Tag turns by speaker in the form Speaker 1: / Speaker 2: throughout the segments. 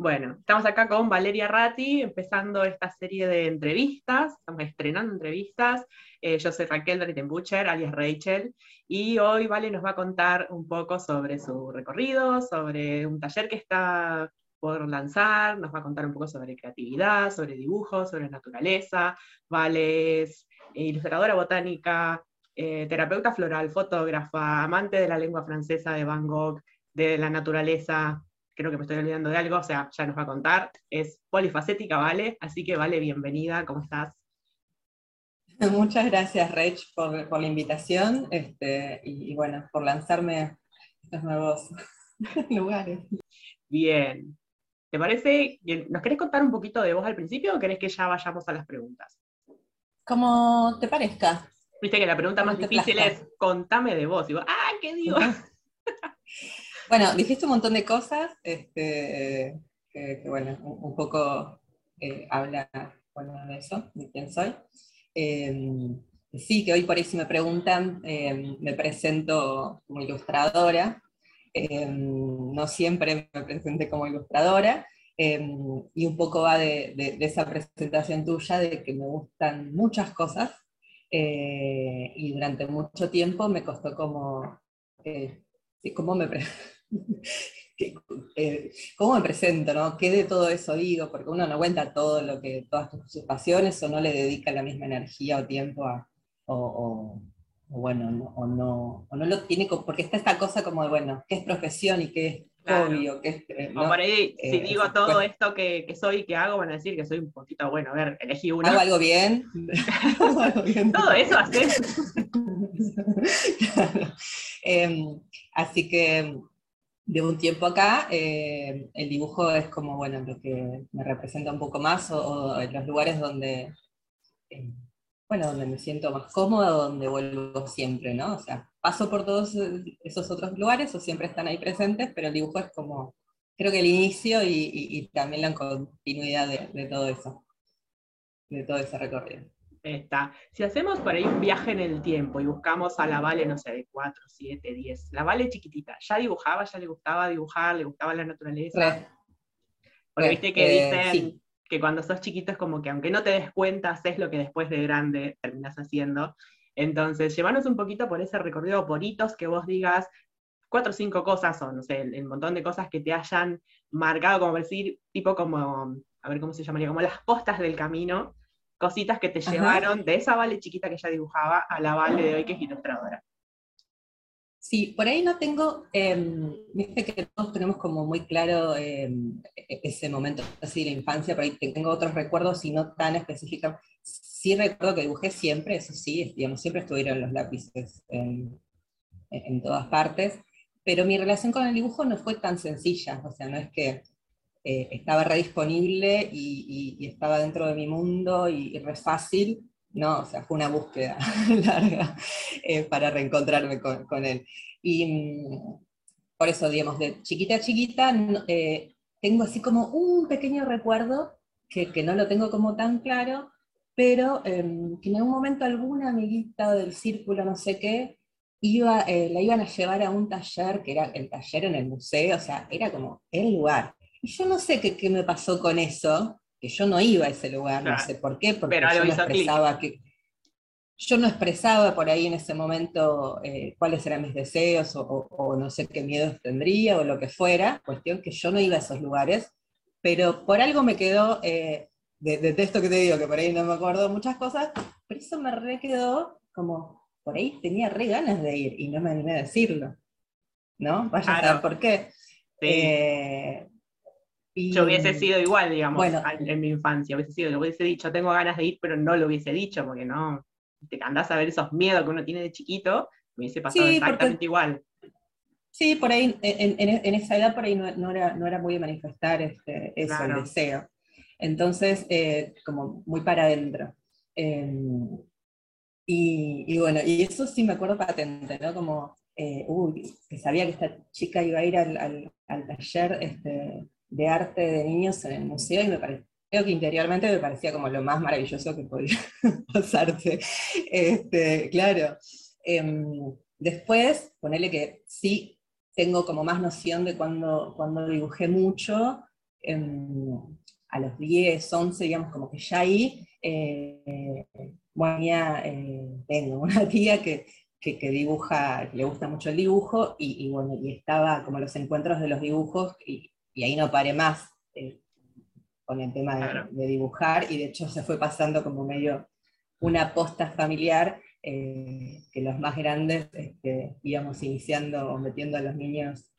Speaker 1: Bueno, estamos acá con Valeria Ratti, empezando esta serie de entrevistas, estamos estrenando entrevistas. Eh, yo soy Raquel Butcher, alias Rachel, y hoy Vale nos va a contar un poco sobre su recorrido, sobre un taller que está por lanzar, nos va a contar un poco sobre creatividad, sobre dibujo, sobre naturaleza. Vale es ilustradora botánica, eh, terapeuta floral, fotógrafa, amante de la lengua francesa de Van Gogh, de la naturaleza, creo que me estoy olvidando de algo, o sea, ya nos va a contar. Es polifacética, Vale, así que Vale, bienvenida, ¿cómo estás?
Speaker 2: Muchas gracias, Rach, por, la invitación este, y, bueno, por lanzarme a estos nuevos lugares.
Speaker 1: Bien. ¿Te parece? ¿Nos querés contar un poquito de vos al principio o querés que ya vayamos a las preguntas?
Speaker 2: Como te parezca.
Speaker 1: Viste que la pregunta más difícil es contame de vos. Y vos, ¡ah, qué digo!
Speaker 2: Bueno, dijiste un montón de cosas, este, que, bueno, un, poco eh, habla de eso, de quién soy. Em, sí, que hoy por ahí si me preguntan, em, me presento como ilustradora. No siempre me presenté como ilustradora. y un poco va de, esa presentación tuya, de que me gustan muchas cosas. Eh, y durante mucho tiempo me costó como, eh, ¿cómo me, Eh, ¿Cómo me presento? ¿no? ¿Qué de todo eso digo? Porque uno no cuenta todo lo que, todas sus pasiones o no le dedica la misma energía o tiempo a, o, bueno, no, o, no, o no lo tiene, porque está esta cosa como de, bueno, ¿qué es profesión y qué es obvio? Qué es,
Speaker 1: eh, ¿no? por ahí, si eh, digo todo esto que, que, soy y que hago, van a decir que soy un poquito, bueno, a ver, elegí uno.
Speaker 2: ¿Hago algo bien?
Speaker 1: todo eso haces.
Speaker 2: Em, así que de un tiempo acá, eh, el dibujo es como, bueno, lo que me representa un poco más, o, en los lugares donde, eh, bueno, donde me siento más cómodo, donde vuelvo siempre, ¿no? O sea, paso por todos esos otros lugares, o siempre están ahí presentes, pero el dibujo es como, creo que el inicio y, también la continuidad de todo eso, de todo ese recorrido.
Speaker 1: Está. Si hacemos por ahí un viaje en el tiempo y buscamos a la Vale, no sé, de 4, 7, 10, la Vale chiquitita, ¿ya dibujaba? ¿Ya le gustaba dibujar? ¿Le gustaba la naturaleza? Porque viste que eh, dicen que cuando sos chiquito es como que aunque no te des cuenta, haces lo que después de grande terminas haciendo. Entonces, llévanos un poquito por ese recorrido, por hitos que vos digas, cuatro o cinco cosas, o no sé, el, montón de cosas que te hayan marcado, como decir, tipo como, a ver cómo se llamaría, como las postas del camino, cositas que te llevaron de esa Vale chiquita que ella dibujaba a la Vale de hoy que es ilustradora.
Speaker 2: Sí, por ahí no tengo, em, viste que todos tenemos como muy claro em, e-, ese momento así de la infancia, por ahí tengo otros recuerdos y no tan específicos. Sí recuerdo que dibujé siempre, eso sí, digamos, siempre estuvieron los lápices en, en todas partes, pero mi relación con el dibujo no fue tan sencilla, o sea, no es que eh, estaba re disponible y, estaba dentro de mi mundo y, re fácil, no, o sea, fue una búsqueda larga eh, para reencontrarme con, él. Y mm, por eso, digamos, de chiquita a chiquita, eh, tengo así como un pequeño recuerdo, que, que, no lo tengo como tan claro, pero em, que en algún momento alguna amiguita del círculo, no sé qué, iba, la iban a llevar a un taller, que era el taller en el museo, o sea, era como el lugar. Y yo no sé qué, me pasó con eso, que yo no iba a ese lugar, no sé por qué, porque yo no expresaba que yo no expresaba por ahí en ese momento eh, cuáles eran mis deseos o, no sé qué miedos tendría o lo que fuera, cuestión que yo no iba a esos lugares, pero por algo me quedó, eh, de, esto que te digo, que por ahí no me acuerdo muchas cosas, pero eso me re quedó como, por ahí tenía re ganas de ir y no me animé a decirlo, ¿no? Vaya a saber por qué. Eh,
Speaker 1: yo hubiese sido igual, digamos, en mi infancia. Hubiese sido, lo hubiese dicho, tengo ganas de ir, pero no lo hubiese dicho, porque no. Te andás a ver esos miedos que uno tiene de chiquito, me hubiese pasado exactamente igual.
Speaker 2: Sí, por ahí, en, esa edad por ahí no, era, no era muy manifestar este, eso, el deseo. Entonces, eh, como muy para adentro. Em, y, bueno, y eso sí me acuerdo patente, ¿no? Como, eh, uy, que sabía que esta chica iba a ir al, al, al taller este, de arte de niños en el museo y me pareció que interiormente me parecía como lo más maravilloso que podía pasarse. Este, claro. Em, después, ponerle que sí tengo como más noción de cuando, cuando dibujé mucho, a los 10, 11, digamos, como que ya ahí, eh, bueno, eh, tengo una tía que, que, dibuja, que le gusta mucho el dibujo, y, bueno, y estaba como los encuentros de los dibujos, ahí no paré más eh, con el tema de, dibujar, y de hecho se fue pasando como medio una posta familiar, que los más grandes este, íbamos iniciando o metiendo a los niños,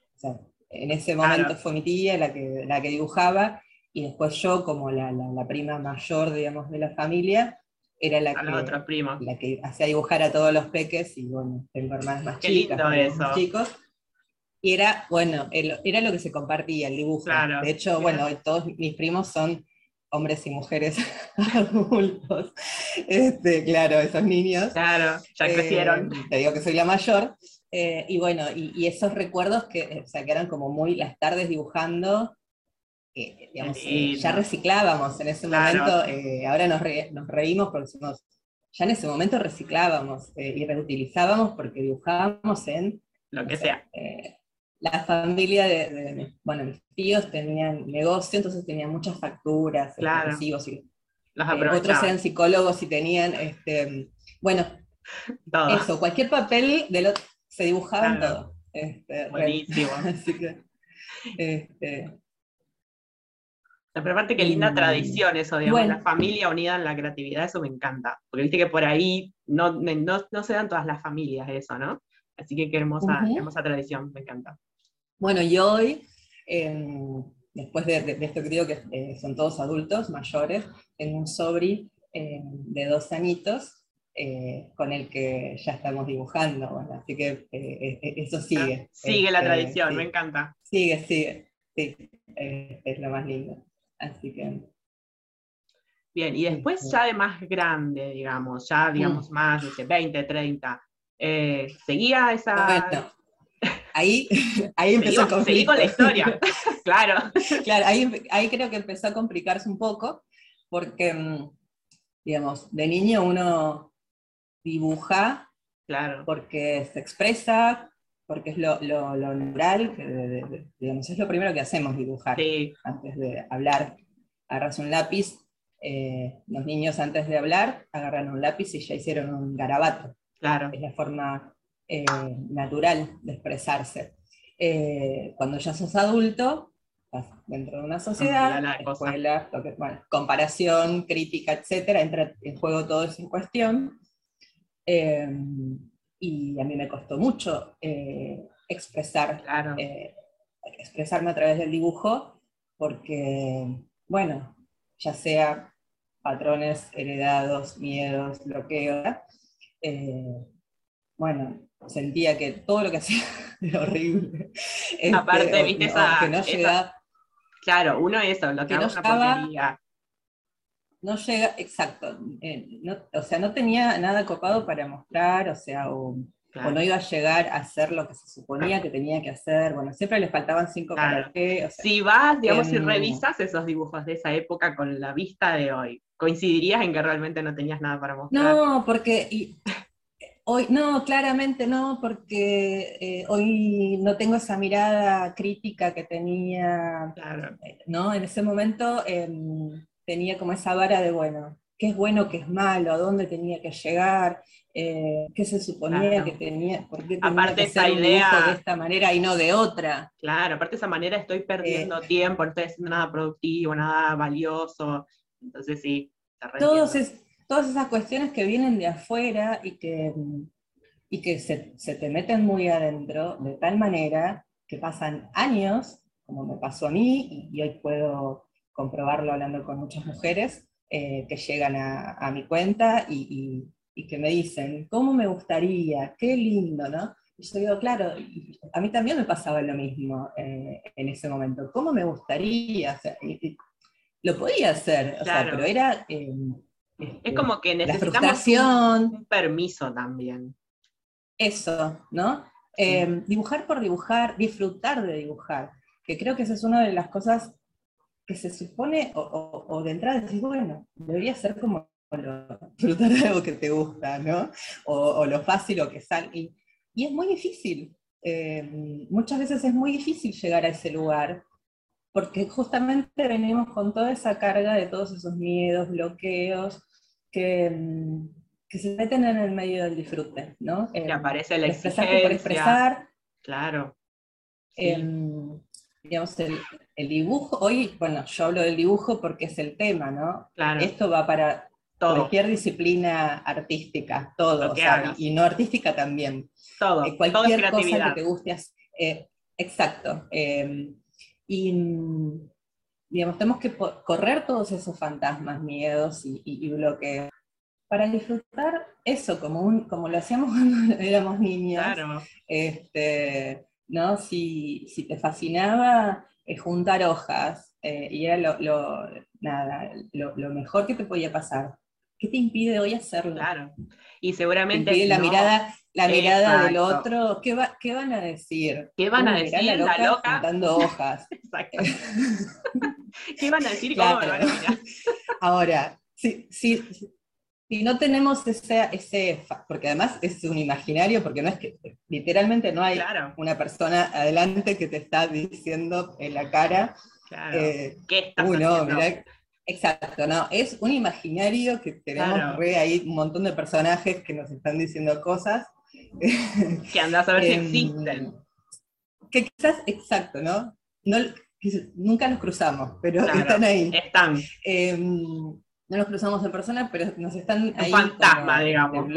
Speaker 2: en ese momento fue mi tía la que, la que dibujaba, y después yo, como la, la, prima mayor, digamos, de la familia, era la, que,
Speaker 1: otra prima.
Speaker 2: la que hacía dibujar a todos los peques, y bueno, tengo hermanas más chicas, más chicos. Y era, bueno, era lo que se compartía, el dibujo. de hecho, bueno, todos mis primos son hombres y mujeres adultos. Este, claro, esos niños.
Speaker 1: Claro, ya eh, crecieron.
Speaker 2: te digo que soy la mayor. Eh, y bueno, y, esos recuerdos que, o sea, que eran como muy las tardes dibujando, eh, ya reciclábamos en ese momento, eh, ahora nos, reímos porque decimos, ya en ese momento reciclábamos eh, y reutilizábamos porque dibujábamos en...
Speaker 1: Lo que sea.
Speaker 2: La familia de, bueno, mis tíos tenían negocio, entonces tenían muchas facturas,
Speaker 1: claro.
Speaker 2: y, otros eran psicólogos y tenían, este, bueno, eso, cualquier papel de lo, se dibujaban todo. Este,
Speaker 1: Buenísimo.
Speaker 2: Así que, este,
Speaker 1: pero aparte qué linda tradición eso, digamos, la familia unida en la creatividad, eso me encanta. Porque viste que por ahí no, no, se dan todas las familias eso, ¿no? Así que qué hermosa, hermosa tradición, me encanta.
Speaker 2: Bueno, y hoy, em, después de, esto que digo que eh, son todos adultos, mayores, tengo un sobri em, de dos añitos eh, con el que ya estamos dibujando, así que eh, eso sigue.
Speaker 1: Ah, sigue la este, tradición, me encanta.
Speaker 2: Sigue, sigue, sí, es lo más lindo. Así que.
Speaker 1: Bien, y después ya de más grande, digamos, ya digamos mm. más, de 20, 30, eh, ¿seguía esa...?
Speaker 2: Ahí, ahí empezó a complicarse.
Speaker 1: Seguí con la historia, claro.
Speaker 2: Claro, ahí, ahí creo que empezó a complicarse un poco, porque, mm, digamos, de niño uno dibuja,
Speaker 1: claro.
Speaker 2: porque se expresa, porque es lo, lo, natural, digamos, es lo primero que hacemos, dibujar, antes de hablar. Agarras un lápiz, eh, los niños antes de hablar agarran un lápiz y ya hicieron un garabato.
Speaker 1: Claro.
Speaker 2: Es la forma eh, natural de expresarse. Eh, cuando ya sos adulto, estás dentro de una sociedad, escuela, comparación, crítica, etc., entra en juego todo eso en cuestión y a mí me costó mucho eh, expresar, eh, expresarme a través del dibujo, porque, bueno, ya sea patrones heredados, miedos, bloqueos, eh, bueno, sentía que todo lo que hacía era horrible.
Speaker 1: Aparte, este, viste esa,
Speaker 2: que no llega,
Speaker 1: Claro, uno eso, lo que, no una
Speaker 2: no llega, exacto, eh, o sea, no tenía nada copado para mostrar, o sea, o, no iba a llegar a hacer lo que se suponía que tenía que hacer, bueno, siempre le faltaban cinco
Speaker 1: claro. si vas, digamos, si revisas esos dibujos de esa época con la vista de hoy, ¿coincidirías en que realmente no tenías nada para mostrar?
Speaker 2: No, porque hoy, no, claramente no, porque eh, hoy no tengo esa mirada crítica que tenía, eh, ¿no? En ese momento... Em, tenía como esa vara de, bueno, qué es bueno, qué es malo, a dónde tenía que llegar, eh, qué se suponía que tenía, por qué tenía
Speaker 1: aparte
Speaker 2: que esa idea, de esta manera y no de otra.
Speaker 1: Claro, aparte de esa manera estoy perdiendo tiempo, no estoy haciendo nada productivo, nada valioso, entonces sí.
Speaker 2: Todos todas esas cuestiones que vienen de afuera y que, y que se, se te meten muy adentro, de tal manera que pasan años, como me pasó a mí, y hoy puedo comprobarlo hablando con muchas mujeres eh, que llegan a, mi cuenta y, que me dicen, ¿cómo me gustaría? Qué lindo, ¿no? Y yo digo, claro, a mí también me pasaba lo mismo eh, en ese momento. ¿Cómo me gustaría? lo podía hacer, pero era...
Speaker 1: Eh, es como que necesitamos un, permiso también.
Speaker 2: Eso, ¿no? dibujar por dibujar, disfrutar de dibujar, que creo que esa es una de las cosas que se supone, o, de entrada decís, bueno, debería ser como lo, disfrutar de algo que te gusta, ¿no? O, lo fácil o que sale. Y, es muy difícil. Eh, muchas veces es muy difícil llegar a ese lugar, porque justamente venimos con toda esa carga de todos esos miedos, bloqueos, que, mm, que se meten en el medio del disfrute, ¿no?
Speaker 1: Que aparece la
Speaker 2: expresar
Speaker 1: exigencia.
Speaker 2: por expresar.
Speaker 1: Claro.
Speaker 2: Em, digamos, el, el dibujo, hoy, bueno, yo hablo del dibujo porque es el tema, ¿no?
Speaker 1: Claro.
Speaker 2: Esto va para
Speaker 1: Todo.
Speaker 2: cualquier disciplina artística, todo, o sea, y, no artística también.
Speaker 1: Todo.
Speaker 2: Eh,
Speaker 1: Todo
Speaker 2: cualquier cosa que te guste hacer. eh, exacto. eh, y mm, digamos, tenemos que correr todos esos fantasmas, miedos y, y- y bloqueos para disfrutar eso como, un, como lo hacíamos cuando éramos niños.
Speaker 1: Claro.
Speaker 2: Este, ¿no? Si, si te fascinaba eh, juntar hojas eh, y era lo, lo- nada, lo, lo mejor que te podía pasar, ¿qué te impide hoy hacerlo?
Speaker 1: Claro. Y
Speaker 2: Te
Speaker 1: seguramente.
Speaker 2: impide la mirada, la mirada del otro. ¿Qué, va- qué van a decir?
Speaker 1: ¿Qué van a
Speaker 2: Uy, mirá
Speaker 1: decir, la loca?
Speaker 2: Juntando hojas.
Speaker 1: Exacto. ¿Qué van a decir y cómo
Speaker 2: Claro.
Speaker 1: van a?
Speaker 2: Ahora, si, si, si no tenemos ese, ese, porque además es un imaginario, porque no es que literalmente no hay
Speaker 1: Claro,
Speaker 2: una persona adelante que te está diciendo en la cara,
Speaker 1: claro.
Speaker 2: eh,
Speaker 1: ¿Qué estás
Speaker 2: uy, no,
Speaker 1: haciendo?
Speaker 2: mirá, exacto, no, es un imaginario que tenemos
Speaker 1: Claro.
Speaker 2: re ahí un montón de personajes que nos están diciendo cosas.
Speaker 1: Que andás a ver si
Speaker 2: Em,
Speaker 1: existen.
Speaker 2: Que quizás, exacto, ¿no? no nunca los cruzamos, pero
Speaker 1: Claro.
Speaker 2: están ahí.
Speaker 1: Están.
Speaker 2: Eh, no los cruzamos en persona, pero nos están ahí.
Speaker 1: fantasma, digamos.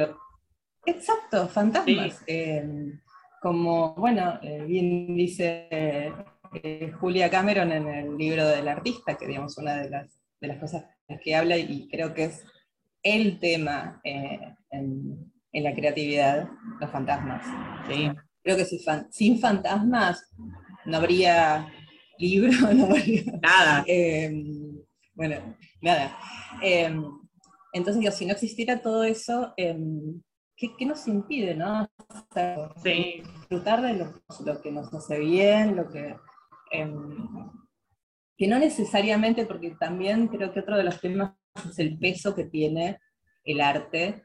Speaker 2: Exacto, fantasmas. Eh, como, bueno, eh, bien dice eh, Julia Cameron en el libro del artista, que digamos una de las, de las cosas que habla y creo que es el tema eh, en, en la creatividad, los fantasmas.
Speaker 1: Sí.
Speaker 2: Creo que fan- sin fantasmas no habría libro, no habría
Speaker 1: Nada.
Speaker 2: eh, bueno, nada. Eh, entonces, digo, si no existiera todo eso, eh, ¿qué, qué nos impide, no? O sea,
Speaker 1: Sí.
Speaker 2: disfrutar de lo, lo que nos hace bien, lo que... que no necesariamente, porque también creo que otro de los temas es el peso que tiene el arte,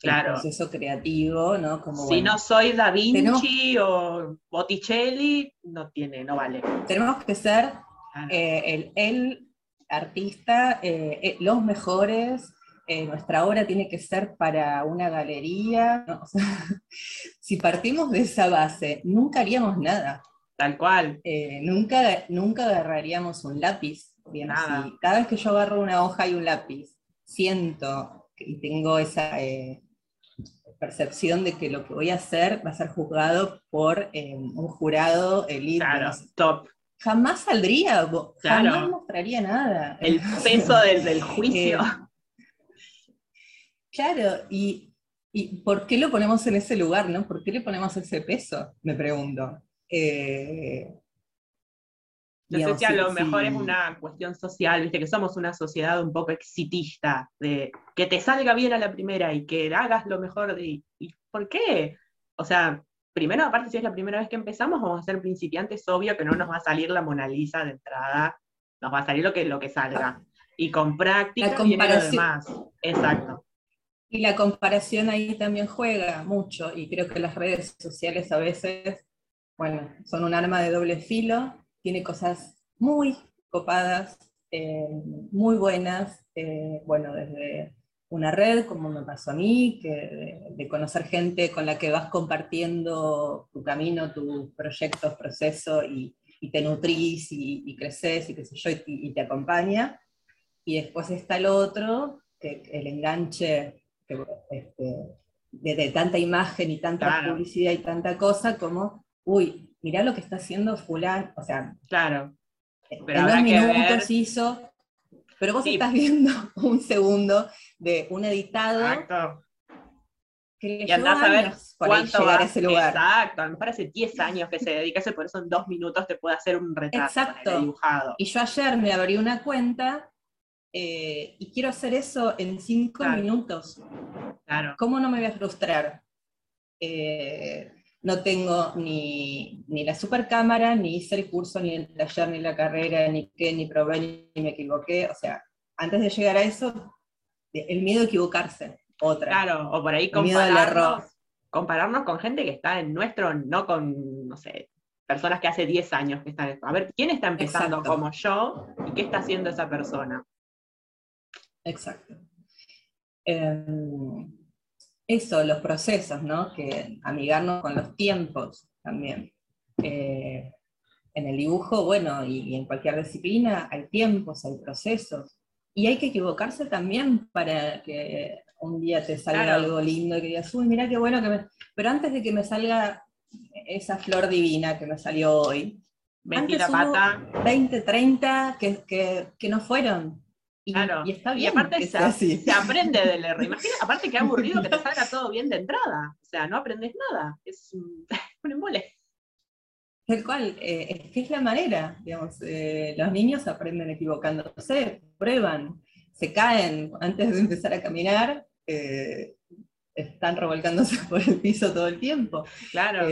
Speaker 1: Claro.
Speaker 2: el proceso creativo, ¿no? Como,
Speaker 1: Si
Speaker 2: bueno,
Speaker 1: no soy Da
Speaker 2: tenemos-
Speaker 1: Vinci o Botticelli, no tiene, no vale.
Speaker 2: tenemos que ser
Speaker 1: Claro.
Speaker 2: eh, el, el artista, eh, eh, los mejores, eh, nuestra obra tiene que ser para una galería. ¿no? O sea, si partimos de esa base, nunca haríamos nada.
Speaker 1: Tal cual.
Speaker 2: Eh, nunca, nunca agarraríamos un lápiz. Bien,
Speaker 1: Nada.
Speaker 2: así. Cada vez que yo agarro una hoja y un lápiz, siento y tengo esa eh, percepción de que lo que voy a hacer va a ser juzgado por eh, un jurado elite.
Speaker 1: Claro. Top.
Speaker 2: jamás saldría,
Speaker 1: Claro.
Speaker 2: jamás mostraría nada.
Speaker 1: El peso del, juicio.
Speaker 2: Claro, y, y ¿por qué lo ponemos en ese lugar, no? ¿Por qué le ponemos ese peso? Me pregunto. Eh,
Speaker 1: No sé
Speaker 2: digamos,
Speaker 1: si a
Speaker 2: sí,
Speaker 1: lo mejor
Speaker 2: sí.
Speaker 1: es una cuestión social, viste que somos una sociedad un poco exitista, de que te salga bien a la primera y que hagas lo mejor de... ¿Y por qué? O sea, primero, aparte si es la primera vez que empezamos, vamos a ser principiantes, obvio que no nos va a salir la Mona Lisa de entrada, nos va a salir lo que, lo que salga. Y con práctica
Speaker 2: La
Speaker 1: viene lo
Speaker 2: comparación.
Speaker 1: demás. Exacto.
Speaker 2: Y la comparación ahí también juega mucho, y creo que las redes sociales a veces, bueno, son un arma de doble filo, tiene cosas muy copadas, eh, muy buenas, eh, bueno, desde una red, como me pasó a mí, que de, de conocer gente con la que vas compartiendo tu camino, tus proyectos, proceso, y, y te nutrís y, y creces, y qué sé yo, y, y te acompaña. Y después está el otro, que el enganche que, este, de, de tanta imagen y tanta
Speaker 1: Claro.
Speaker 2: publicidad y tanta cosa como, uy, mirá lo que está haciendo fulano, o sea,
Speaker 1: Claro. Pero
Speaker 2: en dos minutos hizo, pero vos
Speaker 1: Sí.
Speaker 2: estás viendo un segundo de un editado
Speaker 1: Exacto.
Speaker 2: que
Speaker 1: Y andás a ver cuánto va-
Speaker 2: a ese lugar.
Speaker 1: Exacto, a lo mejor hace 10 años que se dedica a eso, por eso en dos minutos te puede hacer un retrato
Speaker 2: Exacto.
Speaker 1: dibujado.
Speaker 2: Y yo ayer me abrí una cuenta eh, y quiero hacer eso en cinco
Speaker 1: Claro.
Speaker 2: minutos.
Speaker 1: Claro.
Speaker 2: ¿Cómo no me voy a frustrar? Eh, no tengo ni, ni la super cámara, ni hice el curso, ni el taller, ni la carrera, ni qué, ni probé, ni me equivoqué. O sea, antes de llegar a eso, el miedo a equivocarse, otra.
Speaker 1: Claro, o por ahí compararnos, compararnos con gente que está en nuestro, no con, no sé, personas que hace 10 años que están. A ver, ¿quién está empezando
Speaker 2: Exacto.
Speaker 1: como yo y qué está haciendo esa persona?
Speaker 2: Exacto. Em, eso, los procesos, ¿no? Que amigarnos con los tiempos también. Eh, en el dibujo, bueno, y, y en cualquier disciplina hay tiempos, hay procesos. Y hay que equivocarse también para que un día te salga
Speaker 1: Claro.
Speaker 2: algo lindo y que digas, uy, mira qué bueno que me... Pero antes de que me salga esa flor divina que me salió hoy,
Speaker 1: Metí la
Speaker 2: Antes hubo
Speaker 1: pata.
Speaker 2: 20, 30 que, que, que no fueron. Y,
Speaker 1: Claro.
Speaker 2: y está
Speaker 1: Y
Speaker 2: bien
Speaker 1: aparte
Speaker 2: que
Speaker 1: se,
Speaker 2: sea así.
Speaker 1: se aprende del error. Imagina, aparte que aburrido que te salga todo bien de entrada. O sea, no aprendes nada. Es un, un embole.
Speaker 2: Tal cual, eh, es que es la manera, digamos, eh, los niños aprenden equivocándose, prueban, se caen antes de empezar a caminar, eh, están revolcándose por el piso todo el tiempo.
Speaker 1: Claro.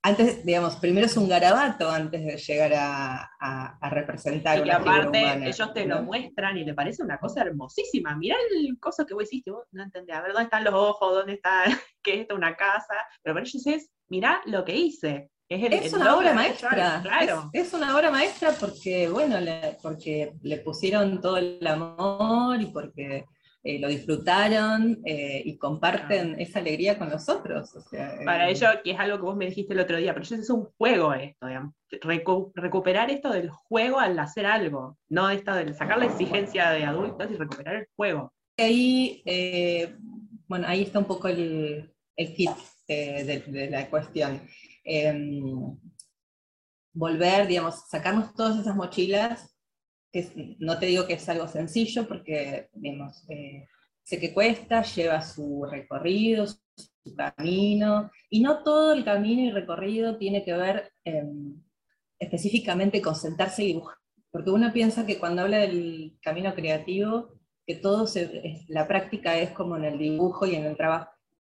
Speaker 2: Antes, digamos, primero es un garabato antes de llegar a, a- a representar
Speaker 1: y
Speaker 2: una
Speaker 1: aparte
Speaker 2: humana,
Speaker 1: ellos te lo muestran y le parece una cosa hermosísima. Mirá el coso que vos hiciste, vos no entendés, a ver dónde están los ojos, dónde está, qué es esto, una casa. Pero para ellos es, mirá lo que hice. Es, el,
Speaker 2: Es
Speaker 1: el
Speaker 2: una obra maestra.
Speaker 1: Claro.
Speaker 2: Es, es una obra maestra porque, bueno, le, porque le pusieron todo el amor y porque eh, lo disfrutaron eh, y comparten esa alegría con los otros. o sea,
Speaker 1: Para
Speaker 2: eh,
Speaker 1: ellos, que es algo que vos me dijiste el otro día, pero ellos es un juego esto, digamos. Recu- recuperar esto del juego al hacer algo, no esto de sacar la exigencia de adultos y recuperar el juego.
Speaker 2: ahí, eh, bueno, ahí está un poco el, el kit eh, de, de la cuestión. Em, volver, digamos, sacarnos todas esas mochilas, no te digo que es algo sencillo, porque, digamos, eh, sé que cuesta, lleva su recorrido, su, camino, y no todo el camino y recorrido tiene que ver em, específicamente con sentarse y dibujar, porque uno piensa que cuando habla del camino creativo, que todo la práctica es como en el dibujo y en el trabajo.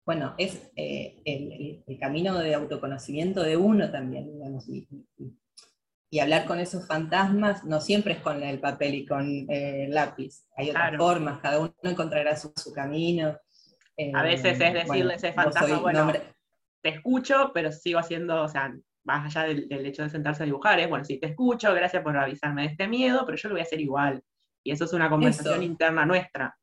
Speaker 2: Bueno, es eh, el, camino de autoconocimiento de uno también, y hablar con esos fantasmas no siempre es con el papel y con eh, el lápiz, hay otras
Speaker 1: Claro.
Speaker 2: formas, cada uno encontrará su, su camino.
Speaker 1: A veces es decirle a ese fantasma, bueno,
Speaker 2: nombre-
Speaker 1: Te escucho, pero sigo haciendo, o sea, más allá del, del hecho de sentarse a dibujar, es, bueno, sí, te escucho, gracias por avisarme de este miedo, pero yo lo voy a hacer igual. Y eso es una conversación
Speaker 2: Eso.
Speaker 1: interna nuestra.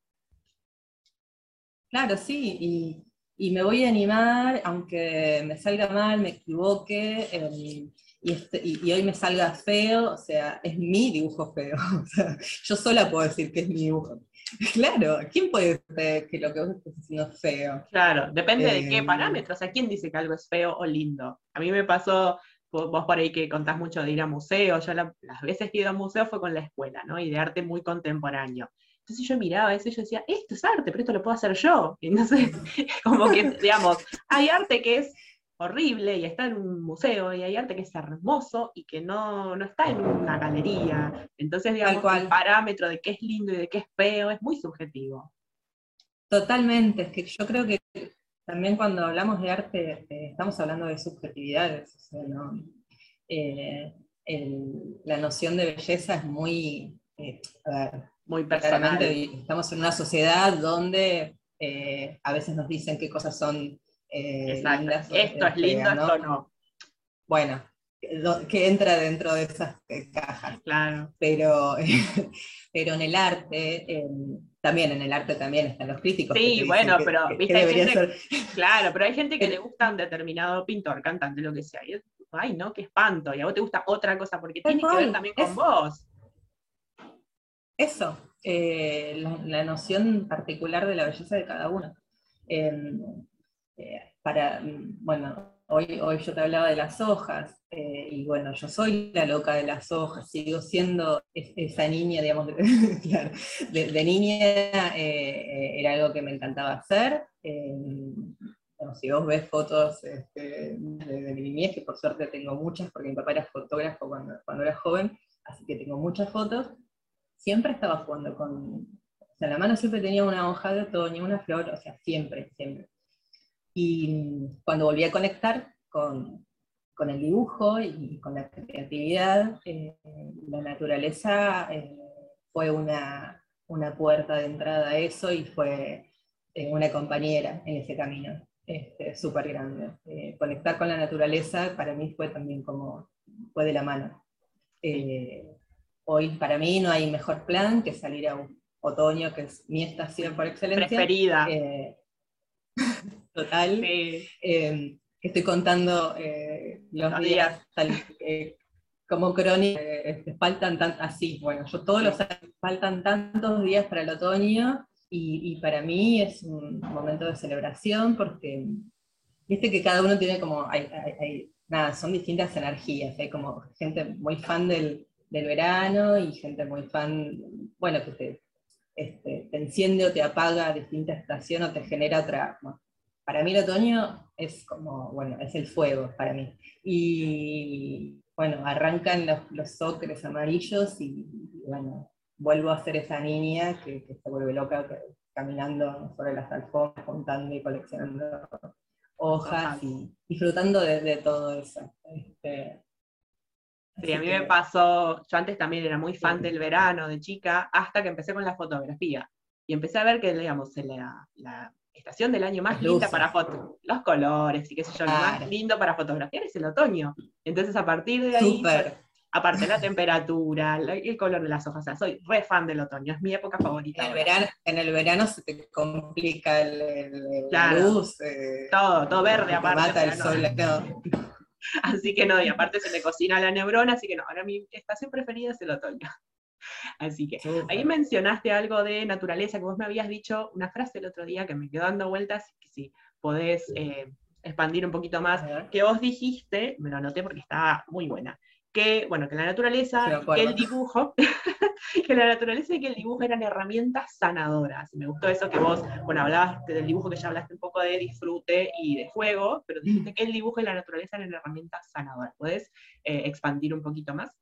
Speaker 2: Claro, sí, y, y me voy a animar, aunque me salga mal, me equivoque, em, y, este- y- y hoy me salga feo, o sea, es mi dibujo feo. o sea, yo sola puedo decir que es mi dibujo. Claro, ¿quién puede decir que lo que vos estás haciendo es feo?
Speaker 1: Claro, depende de qué
Speaker 2: Eh,
Speaker 1: parámetros, o sea, quién dice que algo es feo o lindo. A mí me pasó, vos vos por ahí que contás mucho de ir a museos, yo la- las veces que he ido a museos fue con la escuela, ¿no? Y de arte muy contemporáneo. Entonces yo miraba eso y yo decía, esto es arte, pero esto lo puedo hacer yo. Y entonces, como que, digamos, hay arte que es horrible y está en un museo, y hay arte que es hermoso y que no, no está en una galería. Entonces, digamos,
Speaker 2: cual.
Speaker 1: el parámetro de qué es lindo y de qué es feo es muy subjetivo.
Speaker 2: Totalmente, es que yo creo que también cuando hablamos de arte eh, estamos hablando de subjetividades, o sea, ¿no? Eh, el- la noción de belleza es muy, eh, a ver,
Speaker 1: Muy personal.
Speaker 2: estamos en una sociedad donde eh, a veces nos dicen qué cosas son eh,
Speaker 1: Exacto.
Speaker 2: lindas
Speaker 1: Esto es lindo,
Speaker 2: feas, ¿no?
Speaker 1: esto no.
Speaker 2: Bueno, que entra dentro de esas eh, cajas
Speaker 1: Claro.
Speaker 2: pero, pero en el arte, también en el arte también están los críticos.
Speaker 1: Sí, bueno,
Speaker 2: que-
Speaker 1: pero,
Speaker 2: que-
Speaker 1: viste,
Speaker 2: que
Speaker 1: hay gente-
Speaker 2: ser-
Speaker 1: Claro, pero hay gente que le gusta un determinado pintor, cantante, lo que sea. Y ay, no, qué espanto. Y a vos te gusta otra cosa, porque tiene que ver también con vos.
Speaker 2: Eso, eh, la, la noción particular de la belleza de cada uno. Eh, eh, para, mm, bueno, hoy, hoy yo te hablaba de las hojas, eh, y bueno, yo soy la loca de las hojas, sigo siendo es- esa niña, digamos, de, niña eh, era algo que me encantaba hacer. eh, bueno, si vos ves fotos este, de, de mi niñez, que por suerte tengo muchas, porque mi papá era fotógrafo cuando, cuando era joven, así que tengo muchas fotos, siempre estaba jugando con... O sea, la mano siempre tenía una hoja de otoño, una flor, o sea, siempre, siempre. Y cuando volví a conectar con, con el dibujo y con la creatividad, eh, la naturaleza eh, fue una, una puerta de entrada a eso y fue eh, una compañera en ese camino. este, súper grande. Eh, conectar con la naturaleza para mí fue también como, fue de la mano. Eh, hoy para mí no hay mejor plan que salir a un otoño, que es mi estación por excelencia.
Speaker 1: Preferida.
Speaker 2: Total. estoy contando los días, como crónica, faltan tan, así, bueno, yo todos los años, faltan tantos días para el otoño y, para mí es un momento de celebración porque, viste que cada uno tiene como, hay, nada, son distintas energías, hay como gente muy fan del, verano y gente muy fan, bueno, que te, este, te enciende o te apaga a distinta estación o te genera otra, para mí el otoño es como, bueno, es el fuego para mí. Y bueno, arrancan los, los ocres amarillos y, bueno, vuelvo a ser esa niña que, se vuelve loca caminando sobre las alfombras, contando y coleccionando hojas y disfrutando de, todo eso. Este,
Speaker 1: sí, a mí me pasó, yo antes también era muy fan del verano, de chica, hasta que empecé con la fotografía. Y empecé a ver que, digamos, la, la estación del año más linda para fotos, los colores y qué sé yo, lo más lindo para fotografiar es el otoño. Entonces a partir de ahí, aparte la temperatura, el color de las hojas, o sea, soy re fan del otoño, es mi época favorita.
Speaker 2: En el verano, en el verano se te complica el, luz.
Speaker 1: Eh, todo, todo verde aparte.
Speaker 2: Mata el sol,
Speaker 1: Así que no, y aparte se me cocina la neurona, así que no, ahora mi estación preferida es el otoño. Así que ahí mencionaste algo de naturaleza, que vos me habías dicho una frase el otro día que me quedó dando vueltas, que si podés eh, expandir un poquito más, que vos dijiste, me lo anoté porque estaba muy buena, que, bueno, que la naturaleza, que el dibujo, que la naturaleza y que el dibujo eran herramientas sanadoras. Me gustó eso que vos, bueno, hablabas del dibujo que ya hablaste un poco de disfrute y de juego, pero dijiste que el dibujo y la naturaleza eran herramientas sanadoras. ¿Puedes eh, expandir un poquito más?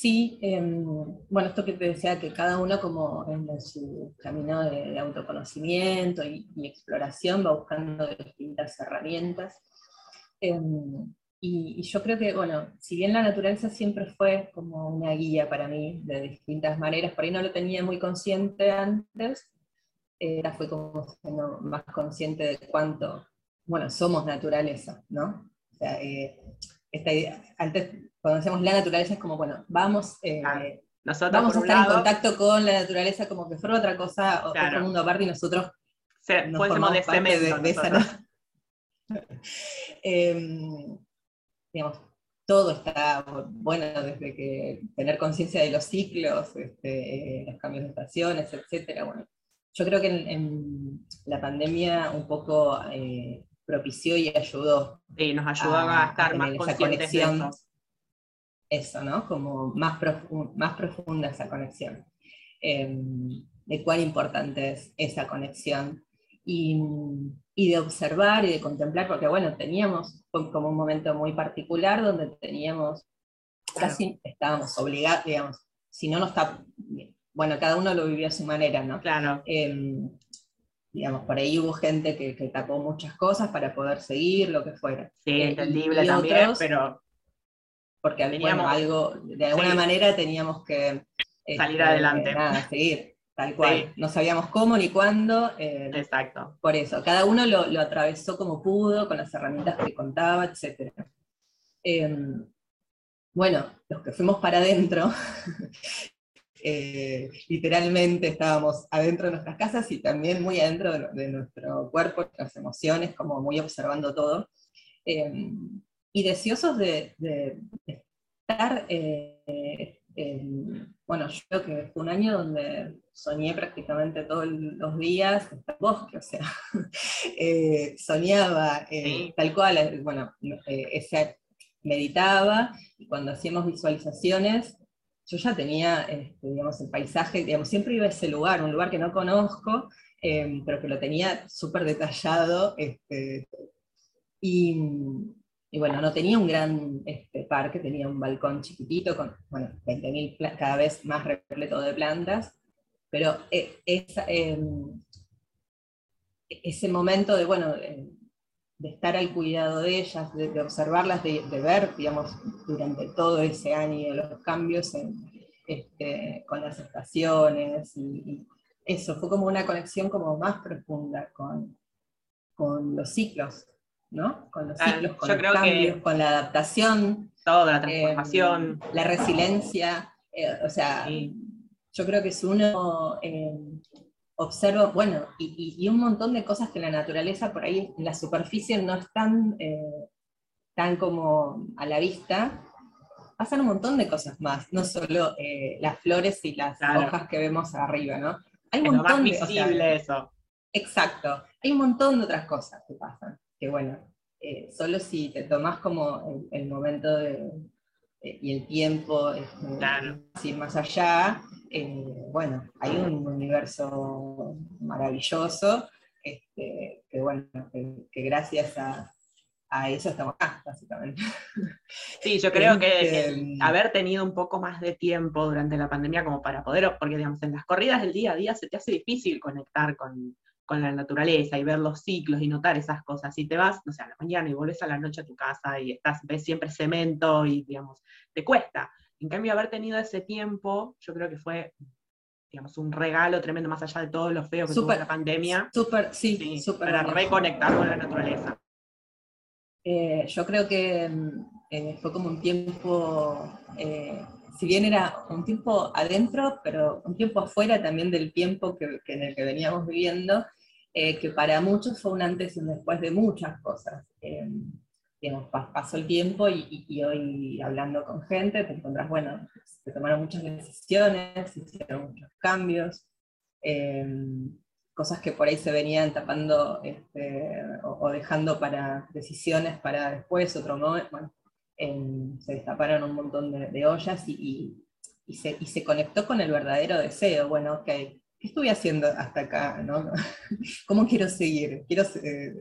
Speaker 2: Sí, em, bueno, esto que te decía, que cada uno como en su camino de, autoconocimiento y, exploración va buscando distintas herramientas. Em, y, yo creo que, bueno, si bien la naturaleza siempre fue como una guía para mí de distintas maneras, por ahí no lo tenía muy consciente antes, era fue como siendo más consciente de cuánto, bueno, somos naturaleza, ¿no? O sea, eh, antes cuando decimos la naturaleza es como, bueno, vamos, eh, vamos a estar en contacto con la naturaleza como que fuera otra cosa, otro mundo aparte y nosotros
Speaker 1: nos formamos de cemento. De, esa,
Speaker 2: em, digamos, todo está bueno desde que tener conciencia de los ciclos, este, los cambios de estaciones, etcétera. Bueno, yo creo que en, la pandemia un poco eh, propició y ayudó.
Speaker 1: Sí, nos ayudó a, estar más conscientes de eso
Speaker 2: eso, ¿no? Como más, más profunda esa conexión. Em, de cuán importante es esa conexión. Y, de observar y de contemplar, porque bueno, teníamos como un momento muy particular donde teníamos, casi estábamos obligados, digamos, si no, no está, bueno, cada uno lo vivió a su manera, ¿no?
Speaker 1: Claro.
Speaker 2: Em, digamos, por ahí hubo gente que, que, tapó muchas cosas para poder seguir, lo que fuera.
Speaker 1: Sí, eh, entendible también, pero
Speaker 2: porque algo, de alguna manera teníamos que
Speaker 1: salir este, adelante.
Speaker 2: seguir, tal cual. No sabíamos cómo ni cuándo.
Speaker 1: Eh, Exacto.
Speaker 2: Por eso, cada uno lo, atravesó como pudo, con las herramientas que contaba, etc. Em, bueno, los que fuimos para adentro, eh, literalmente estábamos adentro de nuestras casas y también muy adentro de, nuestro cuerpo, nuestras emociones, como muy observando todo. Y deseosos de, estar, eh, bueno, yo creo que fue un año donde soñé prácticamente todos los días en el bosque, o sea, eh, soñaba eh, tal cual, bueno, meditaba y cuando hacíamos visualizaciones, yo ya tenía, este, digamos, el paisaje, digamos, siempre iba a ese lugar, un lugar que no conozco, pero que lo tenía súper detallado, este, y, y bueno, no tenía un gran este, parque, tenía un balcón chiquitito con, bueno, 20.000 cada vez más repleto de plantas, pero eh, em, ese momento de, bueno, de, estar al cuidado de ellas, de, observarlas, de, ver, digamos, durante todo ese año los cambios este, con las estaciones, y, eso, fue como una conexión como más profunda con, con los ciclos, ¿no? Con los ciclos, con los cambios, con la adaptación.
Speaker 1: Toda la transformación.
Speaker 2: la resiliencia. o sea, yo creo que si uno observa, bueno, y, un montón de cosas que la naturaleza por ahí en la superficie no están tan como a la vista, pasan un montón de cosas más, no solo eh, las flores y las hojas que vemos arriba, ¿no?
Speaker 1: Hay un montón de eso.
Speaker 2: Exacto, hay un montón de otras cosas que pasan, que bueno, eh, solo si te tomas como el, momento de, eh, y el tiempo, este, ir más allá, bueno, hay un universo maravilloso, este, que bueno, que gracias a, a eso estamos acá, básicamente.
Speaker 1: Sí, yo creo que, este, haber tenido un poco más de tiempo durante la pandemia como para poder, porque digamos, en las corridas del día a día se te hace difícil conectar con, la naturaleza y ver los ciclos y notar esas cosas. Si te vas, no sé, a la mañana y volvés a la noche a tu casa y estás, ves siempre cemento y, digamos, te cuesta. En cambio, haber tenido ese tiempo, yo creo que fue digamos, un regalo tremendo más allá de todo lo feo que tuvo la pandemia.
Speaker 2: Súper, sí,
Speaker 1: Para reconectar con la naturaleza.
Speaker 2: Eh, yo creo que mm, eh, fue como un tiempo, eh, si bien era un tiempo adentro, pero un tiempo afuera también del tiempo que, en el que veníamos viviendo, que para muchos fue un antes y un después de muchas cosas. Digamos, pasó el tiempo y, hoy hablando con gente te encontrás, bueno, se tomaron muchas decisiones, se hicieron muchos cambios cosas que por ahí se venían tapando este, o, dejando para decisiones para después, otro momento, bueno, se destaparon un montón de, ollas y, se, conectó con el verdadero deseo, bueno, ok, ¿qué estuve haciendo hasta acá? ¿no? ¿Cómo quiero seguir? Quiero, eh,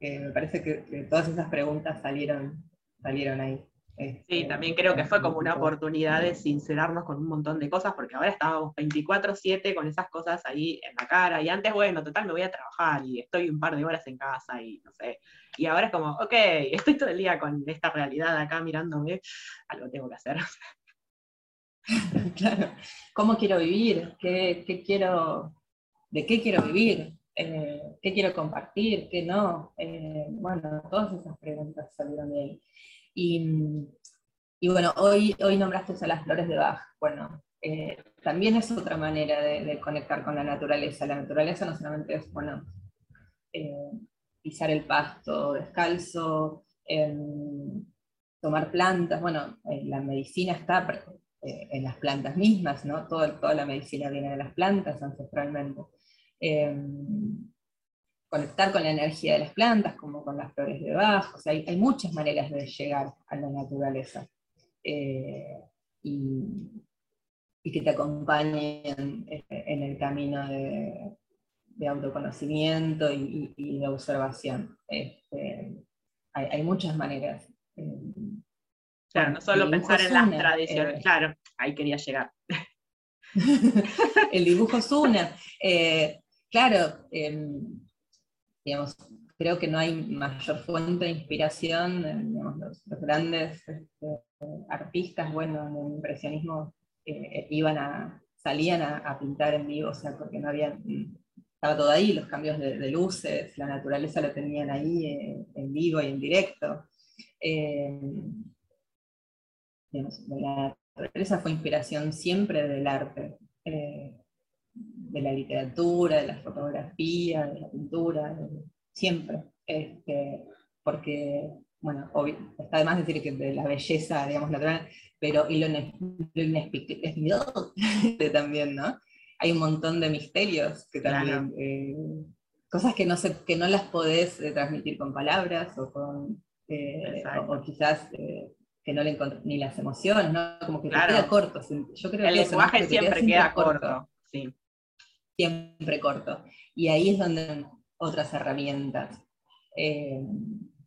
Speaker 2: eh, me parece que, todas esas preguntas salieron, salieron ahí.
Speaker 1: Sí, este, también creo que fue como una oportunidad de sincerarnos con un montón de cosas, porque ahora estábamos 24/7 con esas cosas ahí en la cara, y antes, bueno, total, me voy a trabajar y estoy un par de horas en casa y no sé, y ahora es como, ok, estoy todo el día con esta realidad acá mirándome, algo tengo que hacer.
Speaker 2: claro, ¿cómo quiero vivir? ¿Qué, quiero, ¿De qué quiero vivir? Eh, ¿Qué quiero compartir? ¿Qué no? Eh, bueno, todas esas preguntas salieron de ahí. Y, bueno, hoy, hoy nombraste a las flores de Bach. Bueno, eh, también es otra manera de, conectar con la naturaleza. La naturaleza no solamente es, bueno, pisar el pasto descalzo, em, tomar plantas, bueno, la medicina está en las plantas mismas, ¿no? toda la medicina viene de las plantas ancestralmente. Em, conectar con la energía de las plantas, como con las flores de bajo. O sea, hay, muchas maneras de llegar a la naturaleza. Eh, y, que te acompañen en, el camino de, autoconocimiento y, de observación. Este, hay, muchas maneras.
Speaker 1: Claro, no solo pensar en las tradiciones, eh, claro, ahí quería llegar.
Speaker 2: el dibujo es una. Eh, claro, em, digamos, creo que no hay mayor fuente de inspiración, eh, los, grandes este, artistas, bueno, en el impresionismo iban a, salían a, pintar en vivo, o sea, porque no había, estaba todo ahí, los cambios de, luces, la naturaleza lo tenían ahí en vivo y en directo. La naturaleza fue inspiración siempre del arte de la literatura, de la fotografía, de la pintura, siempre. Este, porque, bueno, está de más decir que de la belleza, digamos, natural, pero y lo, inexplicable también, ¿no? Hay un montón de misterios que también, eh, cosas que no, se, que no las podés eh, transmitir con palabras o con, eh, o, quizás que no le encontré ni las emociones, ¿no? Como que queda corto.
Speaker 1: Yo creo el lenguaje siempre queda, corto. Sí
Speaker 2: siempre corto. Y ahí es donde otras herramientas. Eh,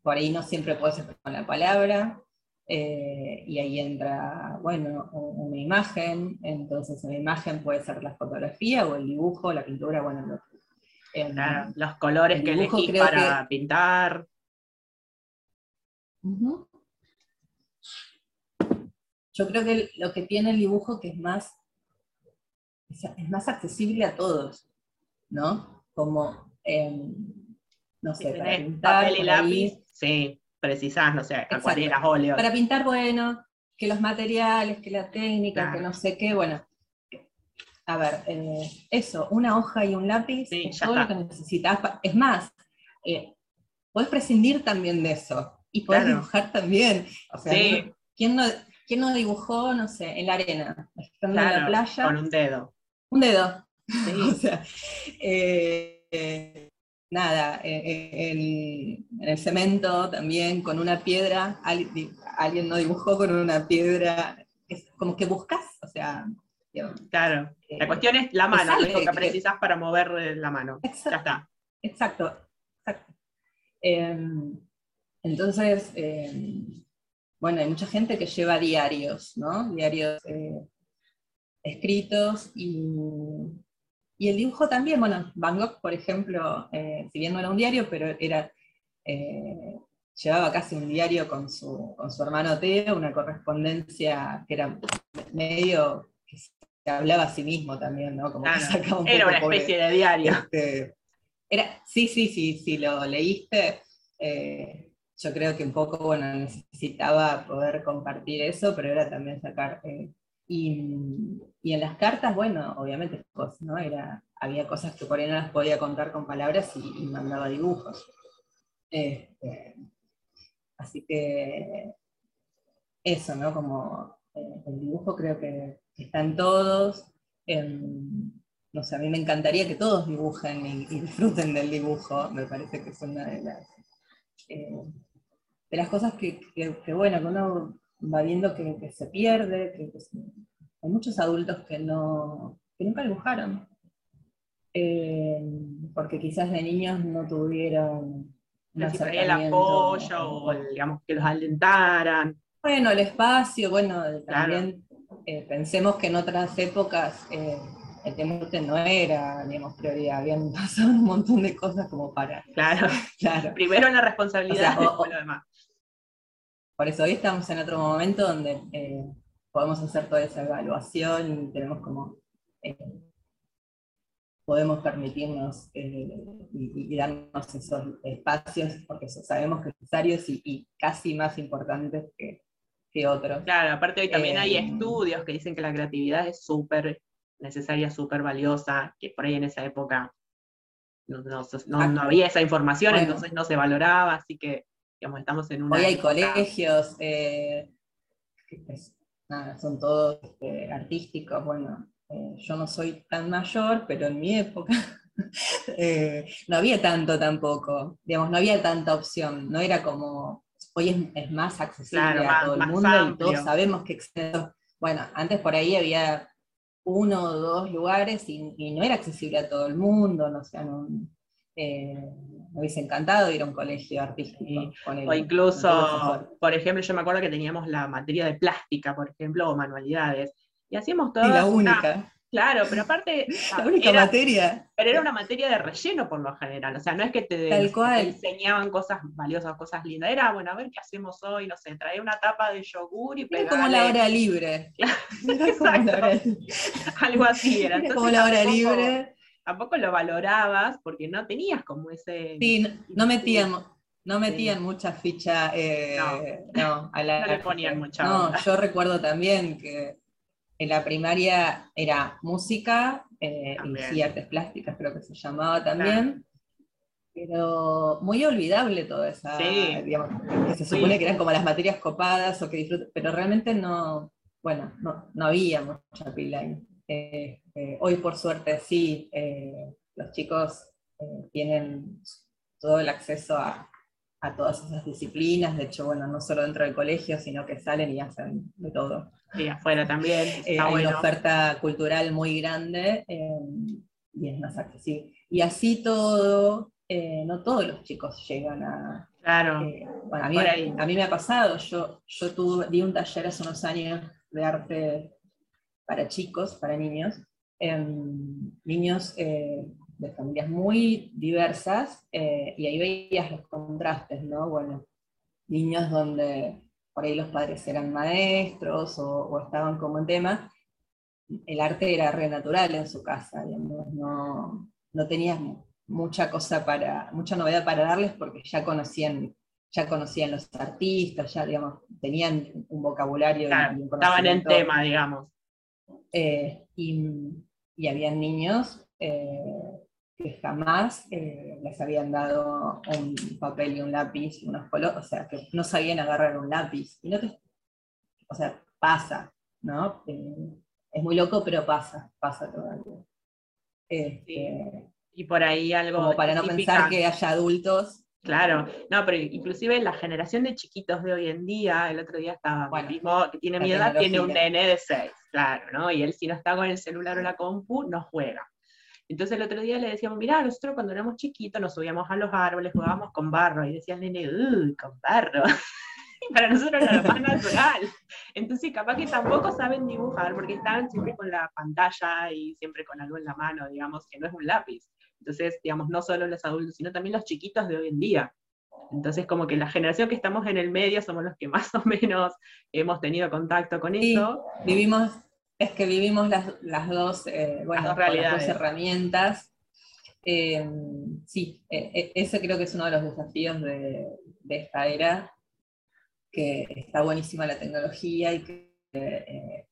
Speaker 2: por ahí no siempre puedes con la palabra, eh, y ahí entra, bueno, una imagen, entonces una imagen puede ser la fotografía o el dibujo, la pintura, bueno,
Speaker 1: em, los colores que elegís para pintar.
Speaker 2: Yo creo que lo que tiene el dibujo que es más es más accesible a todos, ¿no? Como, em, no sé,
Speaker 1: Si
Speaker 2: para pintar.
Speaker 1: papel y
Speaker 2: ahí.
Speaker 1: lápiz, sí, precisás, no sé, acuarelas, óleos.
Speaker 2: Para pintar, bueno, que los materiales, que la técnica,
Speaker 1: Claro.
Speaker 2: que no sé qué, bueno. A ver, eh, eso, una hoja y un lápiz
Speaker 1: Sí,
Speaker 2: es todo
Speaker 1: está.
Speaker 2: lo que necesitas. Es más, eh, podés prescindir también de eso. Y podés
Speaker 1: Claro.
Speaker 2: dibujar también. O sea,
Speaker 1: Sí.
Speaker 2: ¿quién, no, quién no dibujó, no sé, en la arena? Estando en la
Speaker 1: Claro,
Speaker 2: playa,
Speaker 1: con un dedo.
Speaker 2: un dedo. O
Speaker 1: Sí,
Speaker 2: sea, eh, eh, nada, eh, eh, en, en el cemento también con una piedra, al- di- alguien no dibujó con una piedra, es como que buscas, o sea,
Speaker 1: claro. La cuestión es la mano, lo
Speaker 2: sale
Speaker 1: único que precisás para mover la mano.
Speaker 2: Exacto.
Speaker 1: Ya está.
Speaker 2: Exacto, exacto. Em, entonces, em, bueno, hay mucha gente que lleva diarios, ¿no? Diarios eh, escritos y, y el dibujo también, bueno, Van Gogh, por ejemplo, eh, si bien no era un diario, pero era, eh, llevaba casi un diario con su, con su hermano Teo, una correspondencia que era medio que se hablaba a sí mismo también, ¿no? Como que
Speaker 1: Claro,
Speaker 2: sacaba un
Speaker 1: Era
Speaker 2: poco
Speaker 1: una
Speaker 2: pobre-
Speaker 1: especie de diario.
Speaker 2: este, era, sí, sí, sí, sí, lo leíste. eh, yo creo que un poco, bueno, necesitaba poder compartir eso, pero era también sacar. eh, y, y en las cartas, bueno, obviamente, cosas, ¿no? Era, había cosas que por ahí no las podía contar con palabras y, mandaba dibujos. Este, así que eso, ¿no? Como eh, el dibujo creo que están todos. em, no sé, a mí me encantaría que todos dibujen y, y disfruten del dibujo, me parece que es una de las, eh, de las cosas que, que- que, bueno, que uno va viendo que, que se pierde, que, hay muchos adultos que, no, que nunca dibujaron, eh, porque quizás de niños no tuvieron
Speaker 1: el apoyo o digamos que los alentaran.
Speaker 2: bueno, el espacio, bueno,
Speaker 1: Claro.
Speaker 2: también eh, pensemos que en otras épocas eh, el deporte no era, digamos, prioridad, habían pasado un montón de cosas como para,
Speaker 1: Claro.
Speaker 2: claro.
Speaker 1: Primero la responsabilidad,
Speaker 2: O sea, o-
Speaker 1: después
Speaker 2: o-
Speaker 1: lo demás.
Speaker 2: Por eso hoy estamos en otro momento donde eh, podemos hacer toda esa evaluación y tenemos como, eh, podemos permitirnos eh, y, y darnos esos espacios porque sabemos que necesarios y, y casi más importantes que, que otros.
Speaker 1: Claro, aparte hoy también hay estudios que dicen que la creatividad es súper necesaria, súper valiosa, que por ahí en esa época no, no- no- no había esa información,
Speaker 2: Bueno.
Speaker 1: entonces no se valoraba, así que digamos, estamos en una
Speaker 2: Hoy hay
Speaker 1: época-
Speaker 2: colegios, eh, pues, nada, son todos este, artísticos. Bueno, eh, yo no soy tan mayor, pero en mi época eh, no había tanto tampoco. Digamos, no había tanta opción. No era como. Hoy es, es más accesible
Speaker 1: Claro,
Speaker 2: a
Speaker 1: más-
Speaker 2: todo el mundo y todos sabemos que. Bueno, antes por ahí había uno o dos lugares y, y no era accesible a todo el mundo, no sé, no, eh, me hubiese encantado ir a un colegio artístico.
Speaker 1: Sí, O incluso, por ejemplo, yo me acuerdo que teníamos la materia de plástica, por ejemplo, o manualidades, y hacíamos todas
Speaker 2: la
Speaker 1: una-
Speaker 2: única,
Speaker 1: claro, pero aparte,
Speaker 2: la única
Speaker 1: era-
Speaker 2: materia.
Speaker 1: pero era una materia de relleno por lo general, o sea, no es que te,
Speaker 2: Tal
Speaker 1: te
Speaker 2: cual.
Speaker 1: enseñaban cosas valiosas, cosas lindas, era, bueno, a ver qué hacemos hoy, no sé, trae una tapa de yogur y
Speaker 2: Era como la
Speaker 1: pegale,
Speaker 2: hora libre.
Speaker 1: Claro,
Speaker 2: Era como la hora,
Speaker 1: algo así era.
Speaker 2: era
Speaker 1: Entonces,
Speaker 2: como la hora libre.
Speaker 1: Tampoco lo valorabas porque no tenías como ese...
Speaker 2: Sí, no, no metían, no metían mucha ficha eh, no, a la
Speaker 1: No le ponían mucha
Speaker 2: No,
Speaker 1: onda.
Speaker 2: yo recuerdo también que en la primaria era música eh, y sí, artes plásticas creo que se llamaba también. Pero muy olvidable toda esa,
Speaker 1: Sí.
Speaker 2: digamos, que se supone que eran como las materias copadas o que disfrutan, pero realmente no, bueno, no, no había mucha pila ahí. Eh, eh, hoy por suerte sí, eh, los chicos eh, tienen todo el acceso a, a todas esas disciplinas, de hecho, bueno, no solo dentro del colegio, sino que salen y hacen de todo.
Speaker 1: Sí, afuera también.
Speaker 2: Eh, hay
Speaker 1: bueno.
Speaker 2: una oferta cultural muy grande y es más accesible. Y así todo, no todos los chicos llegan a...
Speaker 1: Claro.
Speaker 2: bueno, a, mí, a mí me ha pasado, yo, yo tuve, di un taller hace unos años de arte para chicos, para niños, em, niños eh, de familias muy diversas, eh, y ahí veías los contrastes, ¿no? Bueno, niños donde por ahí los padres eran maestros o, o estaban como en tema, el arte era re natural en su casa, digamos, no, no tenías mucha cosa para, mucha novedad para darles porque ya conocían, ya conocían los artistas, ya digamos, tenían un vocabulario.
Speaker 1: estaban en tema, digamos.
Speaker 2: Eh, y, y habían niños eh, que jamás eh, les habían dado un papel y un lápiz, unos colores, o sea, que no sabían agarrar un lápiz. Y no o sea, pasa, ¿no? es muy loco, pero pasa, pasa todavía.
Speaker 1: Este, y por ahí algo... Como
Speaker 2: para no pensar que haya adultos.
Speaker 1: Claro, no, pero inclusive la generación de chiquitos de hoy en día, el otro día estaba, bueno, mismo que tiene mi edad, tiene un nene de 6, claro, ¿no? Y él si no está con el celular o la compu, no juega. Entonces el otro día le decíamos, mira, nosotros cuando éramos chiquitos nos subíamos a los árboles, jugábamos con barro, y decía el nene, uy, con barro. para nosotros era lo más natural. Entonces, capaz que tampoco saben dibujar, porque están siempre con la pantalla y siempre con algo en la mano, digamos, que no es un lápiz. Entonces, digamos, no solo los adultos, sino también los chiquitos de hoy en día. Entonces, como que la generación que estamos en el medio somos los que más o menos hemos tenido contacto con eso.
Speaker 2: Vivimos, es que vivimos las, las dos, eh, bueno, las dos herramientas. Eh, sí, e, e, ese creo que es uno de los desafíos de, de esta era, que está buenísima la tecnología y eh,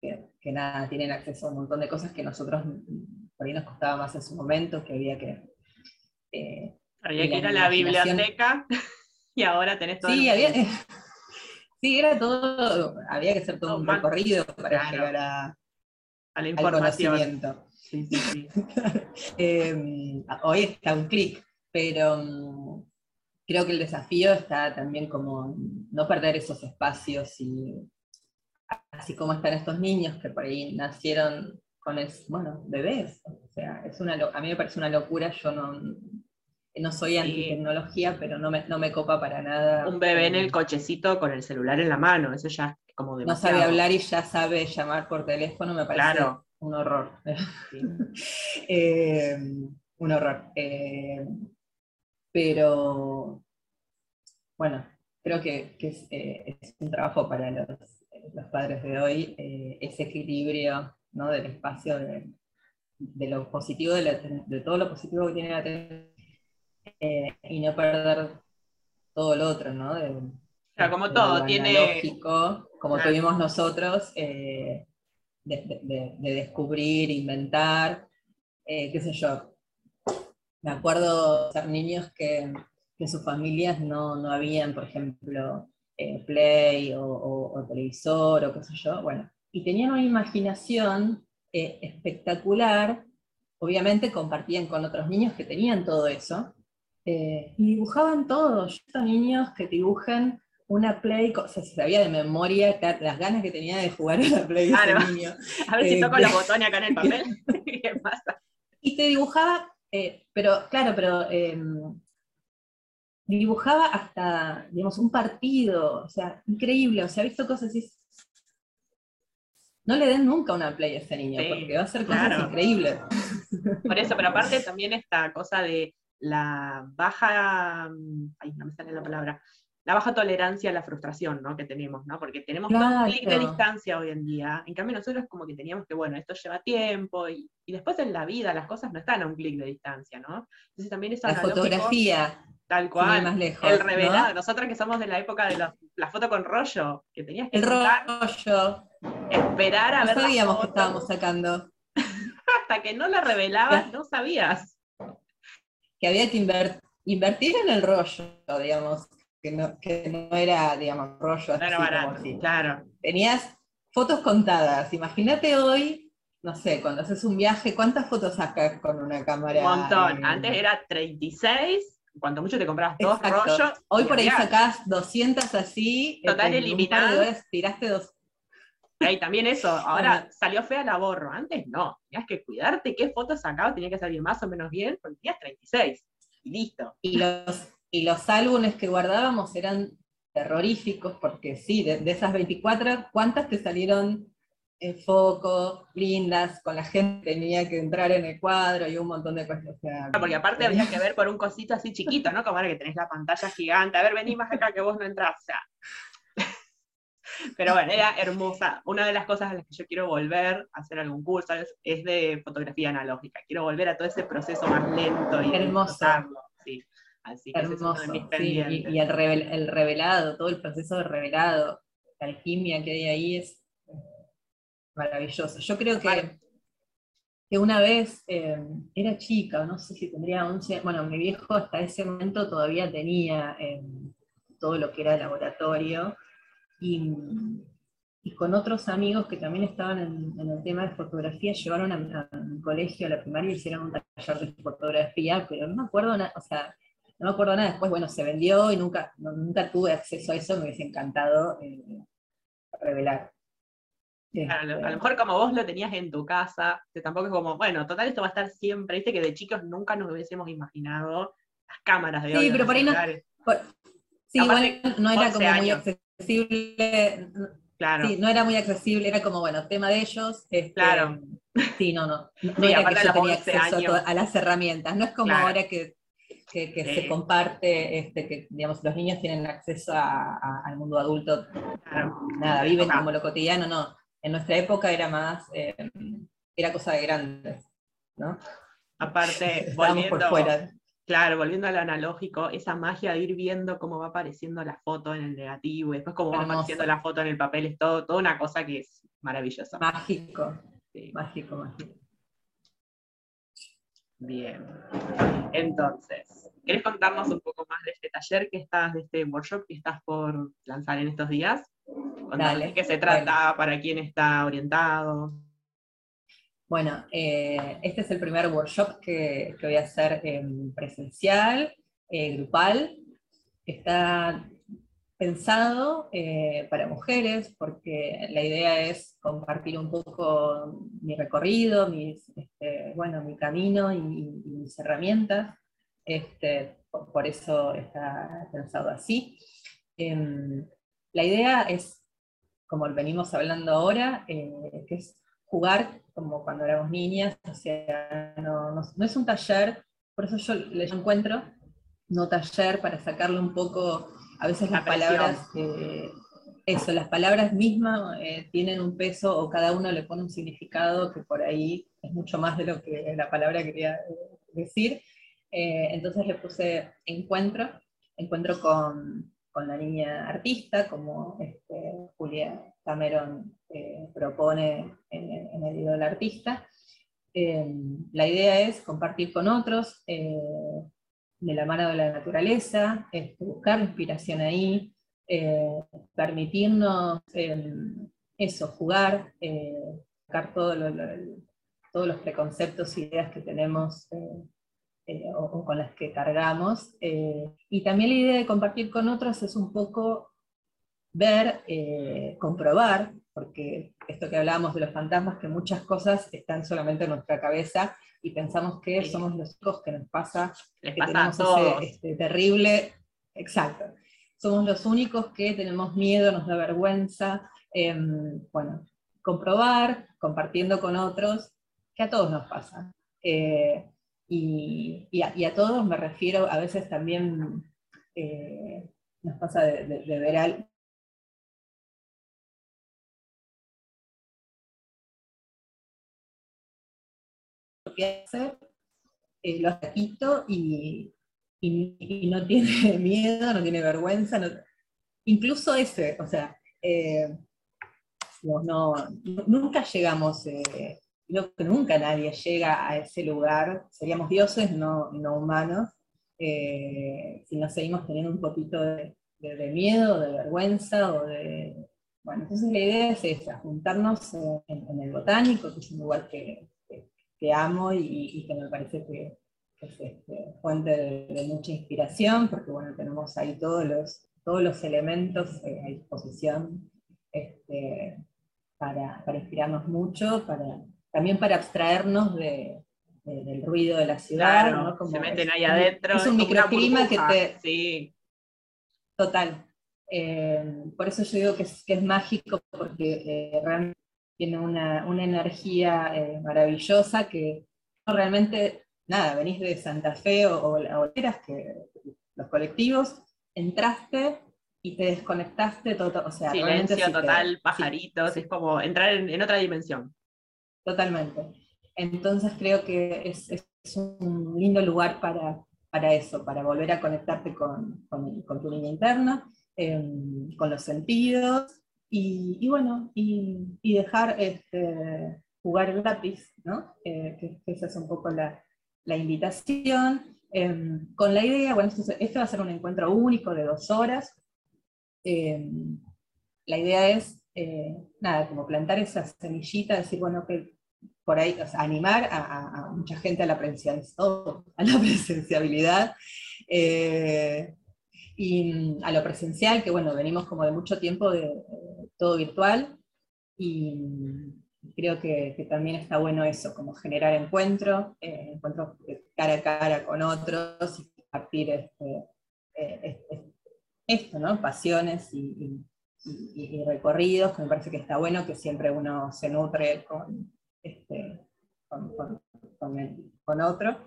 Speaker 2: que, que, nada, tienen acceso a un montón de cosas que nosotros por ahí nos costaba más en su momento, que había que...
Speaker 1: Eh, había que ir a la biblioteca y ahora tenés todo...
Speaker 2: Sí, había, sí, era todo, había que hacer todo, un recorrido para llegar a,
Speaker 1: a la información.
Speaker 2: Al conocimiento. Sí, sí, sí. eh, hoy está un clic, pero mm, creo que el desafío está también como no perder esos espacios y así como están estos niños que por ahí nacieron con el, bueno, bebés. O sea, es una, a mí me parece una locura, yo no, no soy anti-tecnología, pero no me, no me copa para nada.
Speaker 1: Un bebé en el cochecito con el celular en la mano, eso ya es como demasiado.
Speaker 2: No sabe hablar y ya sabe llamar por teléfono, me parece un horror. Eh, un horror. Eh, pero bueno, creo que, eh, es, un trabajo para los, padres de hoy, ese equilibrio ¿no? del espacio, de, lo positivo, de, todo lo positivo que tiene la tele, eh, y no perder todo lo otro, ¿no?
Speaker 1: como todo, tiene...
Speaker 2: como tuvimos nosotros, de, descubrir, inventar, qué sé yo. Me acuerdo ser niños que que sus familias no, no habían, por ejemplo, eh, Play o, televisor o qué sé yo, bueno, y tenían una imaginación eh, espectacular, obviamente compartían con otros niños que tenían todo eso, eh, y dibujaban todo, yo niños que dibujen una Play, o sea, se sabía de memoria las ganas que tenía de jugar a la Play
Speaker 1: niño. A ver si toco los botones acá en el papel, ¿qué pasa?
Speaker 2: Y te dibujaba, pero claro, pero dibujaba hasta, digamos, un partido, o sea, increíble, o sea, ha visto cosas así. No le den nunca una play a ese niño, porque va a ser cosas increíbles.
Speaker 1: Por eso, pero aparte también esta cosa de la baja, ay, no me sale la palabra, la baja tolerancia a la frustración ¿no? que tenemos, ¿no? Porque tenemos un clic de distancia hoy en día. En cambio, nosotros como que teníamos que, bueno, esto lleva tiempo y, y después en la vida las cosas no están a un clic de distancia, ¿no?
Speaker 2: Entonces también esa La fotografía.
Speaker 1: Tal cual. Más lejos, el revelado. Nosotros que somos de la época de la foto con rollo, que tenías que.
Speaker 2: El rollo.
Speaker 1: Esperar a
Speaker 2: no ver. No sabíamos que estábamos sacando.
Speaker 1: Hasta que no la revelabas, no sabías.
Speaker 2: Que había que invertir en el rollo, digamos. Que no, que no era, digamos, rollo
Speaker 1: no era barato, claro.
Speaker 2: Tenías fotos contadas. Imagínate hoy, no sé, cuando haces un viaje, ¿cuántas fotos sacas con una cámara?
Speaker 1: Un montón. Antes era 36 cuanto mucho te comprabas dos rollos.
Speaker 2: Hoy por ahí sacás 200 así.
Speaker 1: Total eliminado.
Speaker 2: Tiraste dos.
Speaker 1: Y también eso, ahora salió fea la borro. Antes no, tenías que cuidarte qué fotos sacabas, tenía que salir más o menos bien, porque tenías 36. Y listo.
Speaker 2: Y los, y los álbumes que guardábamos eran terroríficos, porque sí, de, de esas 24, ¿cuántas te salieron en foco, lindas, con la gente tenía que entrar en el cuadro y un montón de cosas.
Speaker 1: porque aparte había que ver por un cosito así chiquito, ¿no? Como ahora que tenés la pantalla gigante, a ver, vení más acá que vos no entrás. O sea. Pero bueno, era hermosa. Una de las cosas a las que yo quiero volver a hacer algún curso es, de fotografía analógica. Quiero volver a todo ese proceso más lento y
Speaker 2: hermoso.
Speaker 1: Sí. Así
Speaker 2: que hermoso. sí. y, el, revelado, todo el proceso de revelado, la alquimia que hay ahí es maravilloso. Yo creo que, que una vez eh, era chica, no sé si tendría 11, bueno, mi viejo hasta ese momento todavía tenía eh, todo lo que era laboratorio y, con otros amigos que también estaban en, el tema de fotografía, llevaron a, mi colegio, a la primaria, y hicieron un taller de fotografía, pero no me acuerdo nada, o sea, no me acuerdo nada, después, bueno, se vendió y nunca, nunca tuve acceso a eso, me hubiese encantado eh, revelar.
Speaker 1: A, lo, mejor como vos lo tenías en tu casa, que tampoco es como, bueno, total esto va a estar siempre, viste que de chicos nunca nos hubiésemos imaginado las cámaras de
Speaker 2: Sí, pero por ahí no, Sí, no era como muy accesible. Claro. Sí, no era muy accesible, era como, bueno, tema de ellos. Este,
Speaker 1: claro.
Speaker 2: Sí, no, no. No era que yo tenía acceso a, las herramientas. No es como ahora que, que, se comparte, este, que digamos, los niños tienen acceso al mundo adulto. Claro. Nada, viven como lo cotidiano, no. En nuestra época era más, eh, era cosa de grandes, ¿no?
Speaker 1: Aparte, volviendo, por fuera. Claro, volviendo al analógico, esa magia de ir viendo cómo va apareciendo la foto en el negativo y después cómo va apareciendo la foto en el papel, es todo, toda una cosa que es maravillosa.
Speaker 2: Mágico, mágico, mágico.
Speaker 1: Bien. Entonces, ¿querés contarnos un poco más de este taller que estás, de este workshop que estás por lanzar en estos días? Dale, ¿De qué se trata? ¿Para quién está orientado?
Speaker 2: Bueno, eh, este es el primer workshop que, voy a hacer en presencial, eh, grupal. Está pensado eh, para mujeres porque la idea es compartir un poco mi recorrido, mis, este, bueno, mi camino y, mis herramientas. Este, por, eso está pensado así. La idea es, como venimos hablando ahora, que es jugar como cuando éramos niñas, o sea, no, es un taller, por eso yo le encuentro no taller para sacarle un poco, a veces las palabras, eh, eso, las palabras mismas eh, tienen un peso o cada uno le pone un significado que por ahí es mucho más de lo que la palabra quería eh, decir. entonces le puse encuentro, encuentro con, con la niña artista, como este, Julia Cameron eh, propone en, el video del artista. Eh, la idea es compartir con otros eh, de la mano de la naturaleza, buscar inspiración ahí, permitirnos eso, jugar, sacar todos los preconceptos, ideas que tenemos o, con las que cargamos. y también la idea de compartir con otros es un poco ver, comprobar porque esto que hablábamos de los fantasmas, que muchas cosas están solamente en nuestra cabeza y pensamos que somos los únicos que nos pasa, que tenemos ese este, terrible, exacto, somos los únicos que tenemos miedo, nos da vergüenza, em, bueno, comprobar, compartiendo con otros, que a todos nos pasa. Eh, y, a, todos me refiero, a veces también eh, nos pasa de, de ver al, que hacer, eh, lo quito y, no tiene miedo, no tiene vergüenza, incluso ese, o sea, eh, no, nunca llegamos, que nunca nadie llega a ese lugar, seríamos dioses, no, no humanos, eh, si no seguimos teniendo un poquito de, miedo, de vergüenza o de... Bueno, entonces la idea es esa, juntarnos en el botánico, que es un lugar que, amo y, que me parece que, es este, fuente de, mucha inspiración, porque bueno, tenemos ahí todos los, todos los elementos eh, a disposición este, para, inspirarnos mucho, para, también para abstraernos de, del ruido de la ciudad.
Speaker 1: se meten ahí adentro.
Speaker 2: Es un microclima que te... Sí. Total. Eh, por eso yo digo que es, que es mágico, porque eh, realmente tiene una, energía eh, maravillosa que realmente, nada, venís de Santa Fe o, o, que los colectivos, entraste y te desconectaste, todo, o sea,
Speaker 1: silencio total, pajaritos, es como entrar en, otra dimensión.
Speaker 2: Totalmente. Entonces creo que es, un lindo lugar para, para, eso, para volver a conectarte con, con, tu niña interna, em, con los sentidos, y, bueno, y, dejar este, jugar el lápiz, ¿no? Eh, que, esa es un poco la, la invitación. Em, con la idea, bueno, esto, va a ser un encuentro único de dos horas. Em, la idea es, eh, nada, como plantar esa semillita, decir, bueno, que por ahí, animar a, mucha gente a la, a la presenciabilidad eh, y a lo presencial, que bueno, venimos como de mucho tiempo de, todo virtual y creo que, también está bueno eso, como generar encuentros, eh, encuentros cara a cara con otros y compartir este, eh, esto, ¿no? Pasiones y, recorridos, que me parece que está bueno, que siempre uno se nutre con, este, con, otro.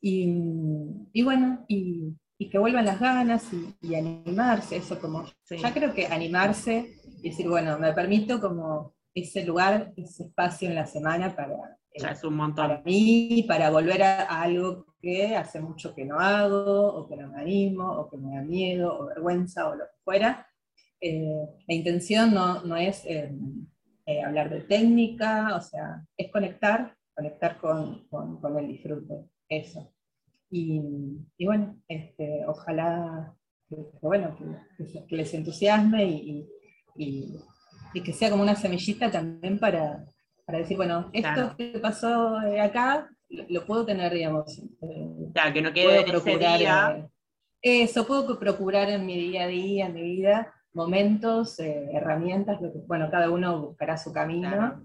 Speaker 2: Y, bueno, y, que vuelvan las ganas y, animarse, eso como, ya creo que animarse y decir, bueno, me permito como ese lugar, ese espacio en la semana para,
Speaker 1: para
Speaker 2: mí, para volver a, algo que hace mucho que no hago, o que no me animo, o que me da miedo, o vergüenza, o lo que fuera. Eh, la intención no, no es eh, eh, hablar de técnica, o sea, es conectar, conectar con, con, el disfrute, eso. Y, y bueno, este, ojalá que, bueno, que, les entusiasme y, y y que sea como una semillita también para, para decir, bueno, esto que pasó acá, lo, puedo tener, digamos.
Speaker 1: Eh, claro, que no quede procurar,
Speaker 2: eh, eso, puedo procurar en mi día a día, en mi vida, momentos, eh, herramientas, lo que, bueno, cada uno buscará su camino,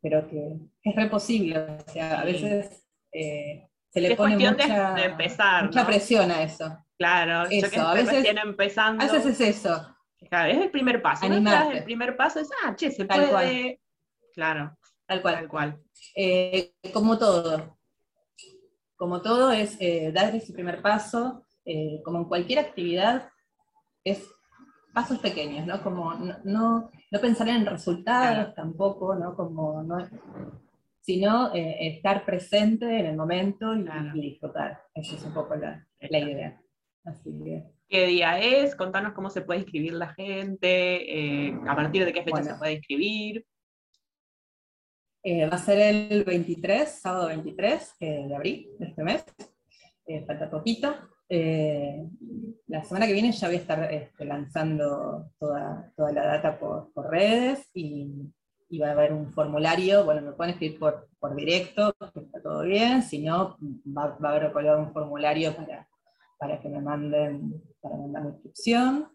Speaker 2: pero que es re posible, o sea, a veces se le pone mucha, mucha presión a eso.
Speaker 1: Claro, eso, yo que a veces, empezando.
Speaker 2: A veces es eso
Speaker 1: Claro, es el primer paso. El primer paso es, ah, che, se Tal puede. Claro.
Speaker 2: Tal cual. Tal cual. Eh, como todo. Como todo es eh, dar ese primer paso, eh, como en cualquier actividad, es pasos pequeños, ¿no? Como no, no, pensar en resultados tampoco, ¿no? Como no, sino estar presente en el momento y, disfrutar. Esa es un poco la, la idea. Así que
Speaker 1: qué día es, contanos cómo se puede inscribir la gente, eh, a partir de qué fecha se puede inscribir.
Speaker 2: Eh, va a ser el 23, sábado 23 eh, de abril de este mes, falta poquito. La semana que viene ya voy a estar este, lanzando toda, toda, la data por, redes y, va a haber un formulario, bueno, me pueden escribir por, por directo, está todo bien, si no, va, a haber colgado un formulario para para que me manden, para inscripción.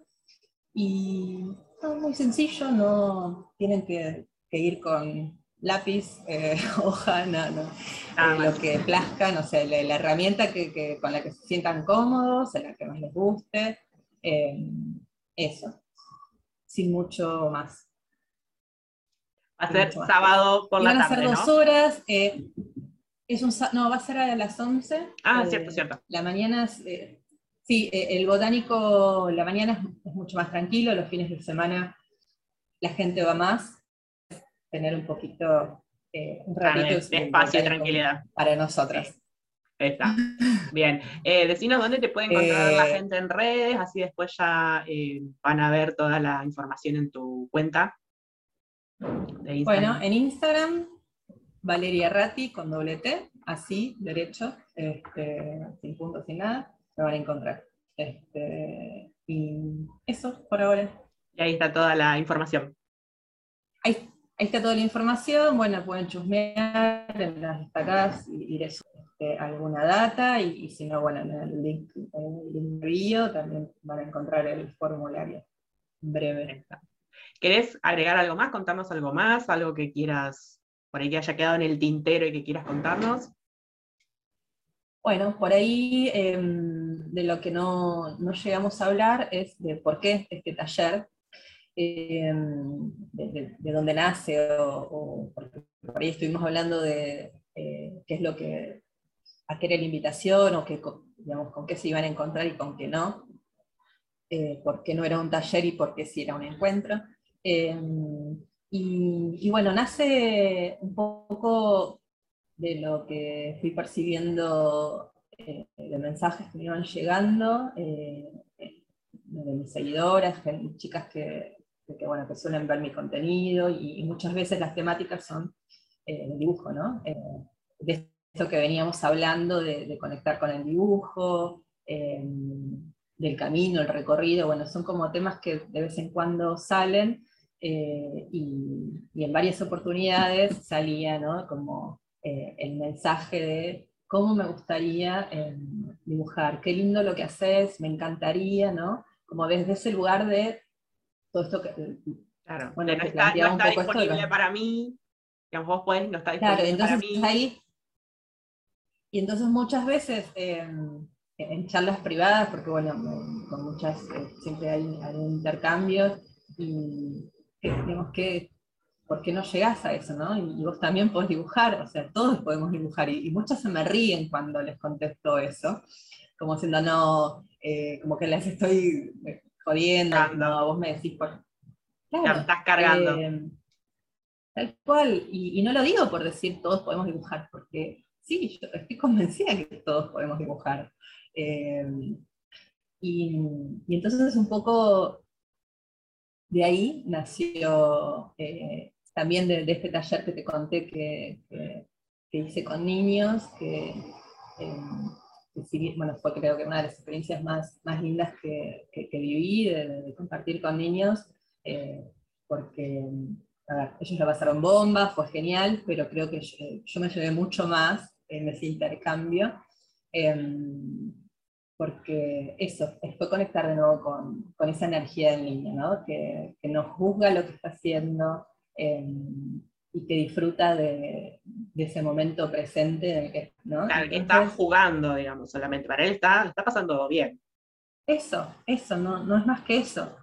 Speaker 2: Y es muy sencillo, no tienen que, ir con lápiz, eh, hoja, no, no. Ah, eh, lo que plazcan, o sea, la, herramienta que, con la que se sientan cómodos, en la que más les guste, eh, eso, sin mucho más.
Speaker 1: Va a ser sábado por la tarde. Van a ser
Speaker 2: dos horas. Es un, no, va a ser a las 11.
Speaker 1: Ah, cierto, eh, cierto.
Speaker 2: La mañana es, eh, sí, eh, el botánico, la mañana es, mucho más tranquilo, los fines de semana la gente va más, tener un poquito, un ratito
Speaker 1: de espacio y tranquilidad.
Speaker 2: Para nosotras.
Speaker 1: Está. Bien. Eh, decinos dónde te puede encontrar la gente en redes, así después ya van a ver toda la información en tu cuenta.
Speaker 2: Bueno, en Instagram Valeria Ratti con doble T, así, derecho, este, sin puntos, sin nada, me van a encontrar. Este, y eso por ahora.
Speaker 1: Y ahí está toda la información.
Speaker 2: Ahí, está toda la información, bueno, pueden chusmear en las destacadas y, ir este, alguna data, y, si no, bueno, en el link, en el también van a encontrar el formulario breve.
Speaker 1: ¿Querés agregar algo más? Contarnos algo más, algo que quieras por ahí que haya quedado en el tintero y que quieras contarnos.
Speaker 2: Bueno, por ahí em, de lo que no, llegamos a hablar es de por qué este taller, em, de, dónde nace, o, por ahí estuvimos hablando de eh, qué es lo que, a era la invitación, o qué, digamos, con qué se iban a encontrar y con qué no. eh, por qué no era un taller y por qué sí era un encuentro. Em, y, bueno, nace un poco de lo que fui percibiendo eh, de mensajes que me iban llegando, eh, de mis seguidoras, chicas que, bueno, que suelen ver mi contenido y, muchas veces las temáticas son el dibujo, ¿no? de esto que veníamos hablando de, conectar con el dibujo, em, del camino, el recorrido, bueno, son como temas que de vez en cuando salen eh, y, en varias oportunidades salía ¿no? como eh, el mensaje de cómo me gustaría em, dibujar, qué lindo lo que haces, me encantaría, ¿no? Como desde ese lugar de todo esto que...
Speaker 1: Claro, bueno, no está, no está disponible para mí, digamos, vos podés, no está disponible
Speaker 2: claro,
Speaker 1: entonces
Speaker 2: para mí. Ahí, y entonces muchas veces... Eh, en charlas privadas, porque bueno, con muchas, eh, siempre hay, algún intercambio, y tenemos que, ¿por qué no llegás a eso, no? Y, vos también podés dibujar, o sea, todos podemos dibujar, y, y muchas se me ríen cuando les contesto eso, como diciendo, no, eh, como que les estoy jodiendo, no, vos me decís, por...
Speaker 1: Claro, estás cargando.
Speaker 2: tal cual, y, y no lo digo por decir todos podemos dibujar, porque sí, yo estoy convencida que todos podemos dibujar. Eh, y, entonces un poco de ahí nació eh, también de, este taller que te conté que, hice con niños, que, eh, bueno, fue creo que una de las experiencias más, más lindas que, viví de, compartir con niños, porque a ver, ellos la pasaron bomba, fue genial, pero creo que yo, me llevé mucho más en ese intercambio. Em, porque eso, fue conectar de nuevo con, con esa energía del niño, que, que no juzga lo que está haciendo em, y que disfruta de, de, ese momento presente.
Speaker 1: que, ¿no? Claro, que está jugando, digamos, solamente. Para él está, está pasando bien.
Speaker 2: Eso, eso, no, no es más que eso.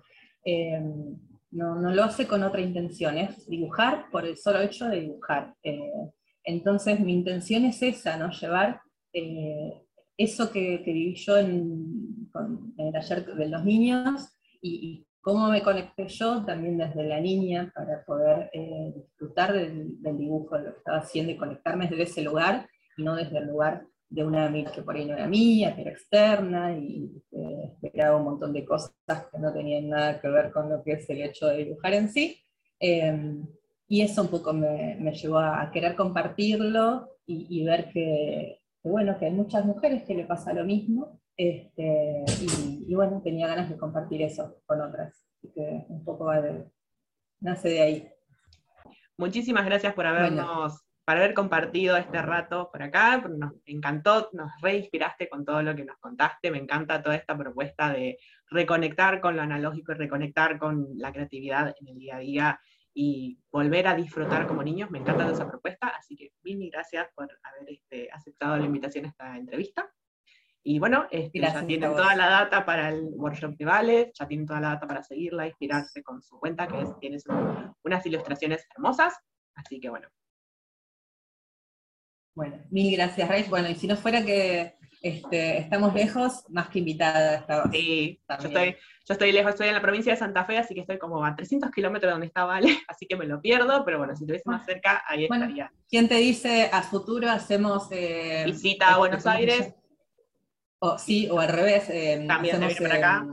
Speaker 2: Em, no, no, lo hace con otra intención, es dibujar por el solo hecho de dibujar. Eh, entonces mi intención es esa, ¿no? Llevar eh, eso que, viví yo en, el taller de los niños y, cómo me conecté yo también desde la niña para poder eh, disfrutar del, dibujo, de lo que estaba haciendo y conectarme desde ese lugar y no desde el lugar de una amiga que por ahí no era mía, que era externa y eh, esperaba un montón de cosas que no tenían nada que ver con lo que es el hecho de dibujar en sí. Em, y eso un poco me, llevó a, querer compartirlo y ver que, bueno, que hay muchas mujeres que le pasa lo mismo, este, y, bueno, tenía ganas de compartir eso con otras, así que un poco nace de ahí.
Speaker 1: Muchísimas gracias por habernos, haber compartido este rato por acá, nos encantó, nos reinspiraste con todo lo que nos contaste, me encanta toda esta propuesta de reconectar con lo analógico y reconectar con la creatividad en el día a día y volver a disfrutar como niños. Me encanta esa propuesta, así que mil gracias por haber este, aceptado la invitación a esta entrevista. Y bueno, este, ya tienen toda la data para el workshop de Vale, ya tienen toda la data para seguirla, inspirarse con su cuenta, que es, tiene unas ilustraciones hermosas. Así que bueno.
Speaker 2: Bueno, mil gracias, Rey. Bueno, y si no fuera que este, estamos lejos, más que invitada
Speaker 1: Sí, yo estoy, yo estoy lejos, estoy en la provincia de Santa Fe, así que estoy como a 300 kilómetros de donde está Vale, así que me lo pierdo, pero bueno, si estuviese más cerca, ahí estaría.
Speaker 2: ¿Quién te dice a futuro hacemos... Eh,
Speaker 1: Visita a este, Buenos Aires?
Speaker 2: O, sí, o al revés.
Speaker 1: Eh, También de para acá.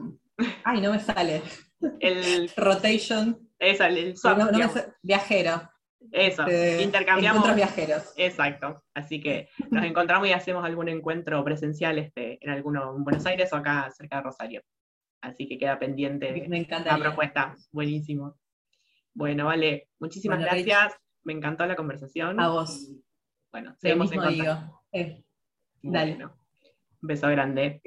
Speaker 2: Ay, no me sale.
Speaker 1: El...
Speaker 2: Rotation.
Speaker 1: Es el, swap,
Speaker 2: Viajero.
Speaker 1: Eso, este, intercambiamos.
Speaker 2: Encuentros viajeros.
Speaker 1: Exacto. Así que nos encontramos y hacemos algún encuentro presencial este, en alguno en Buenos Aires o acá cerca de Rosario. Así que queda pendiente
Speaker 2: Me la
Speaker 1: propuesta. Buenísimo. Bueno, vale. Muchísimas gracias. Me encantó la conversación.
Speaker 2: A vos.
Speaker 1: bueno, seguimos en contacto.
Speaker 2: Eh, dale.
Speaker 1: Beso grande.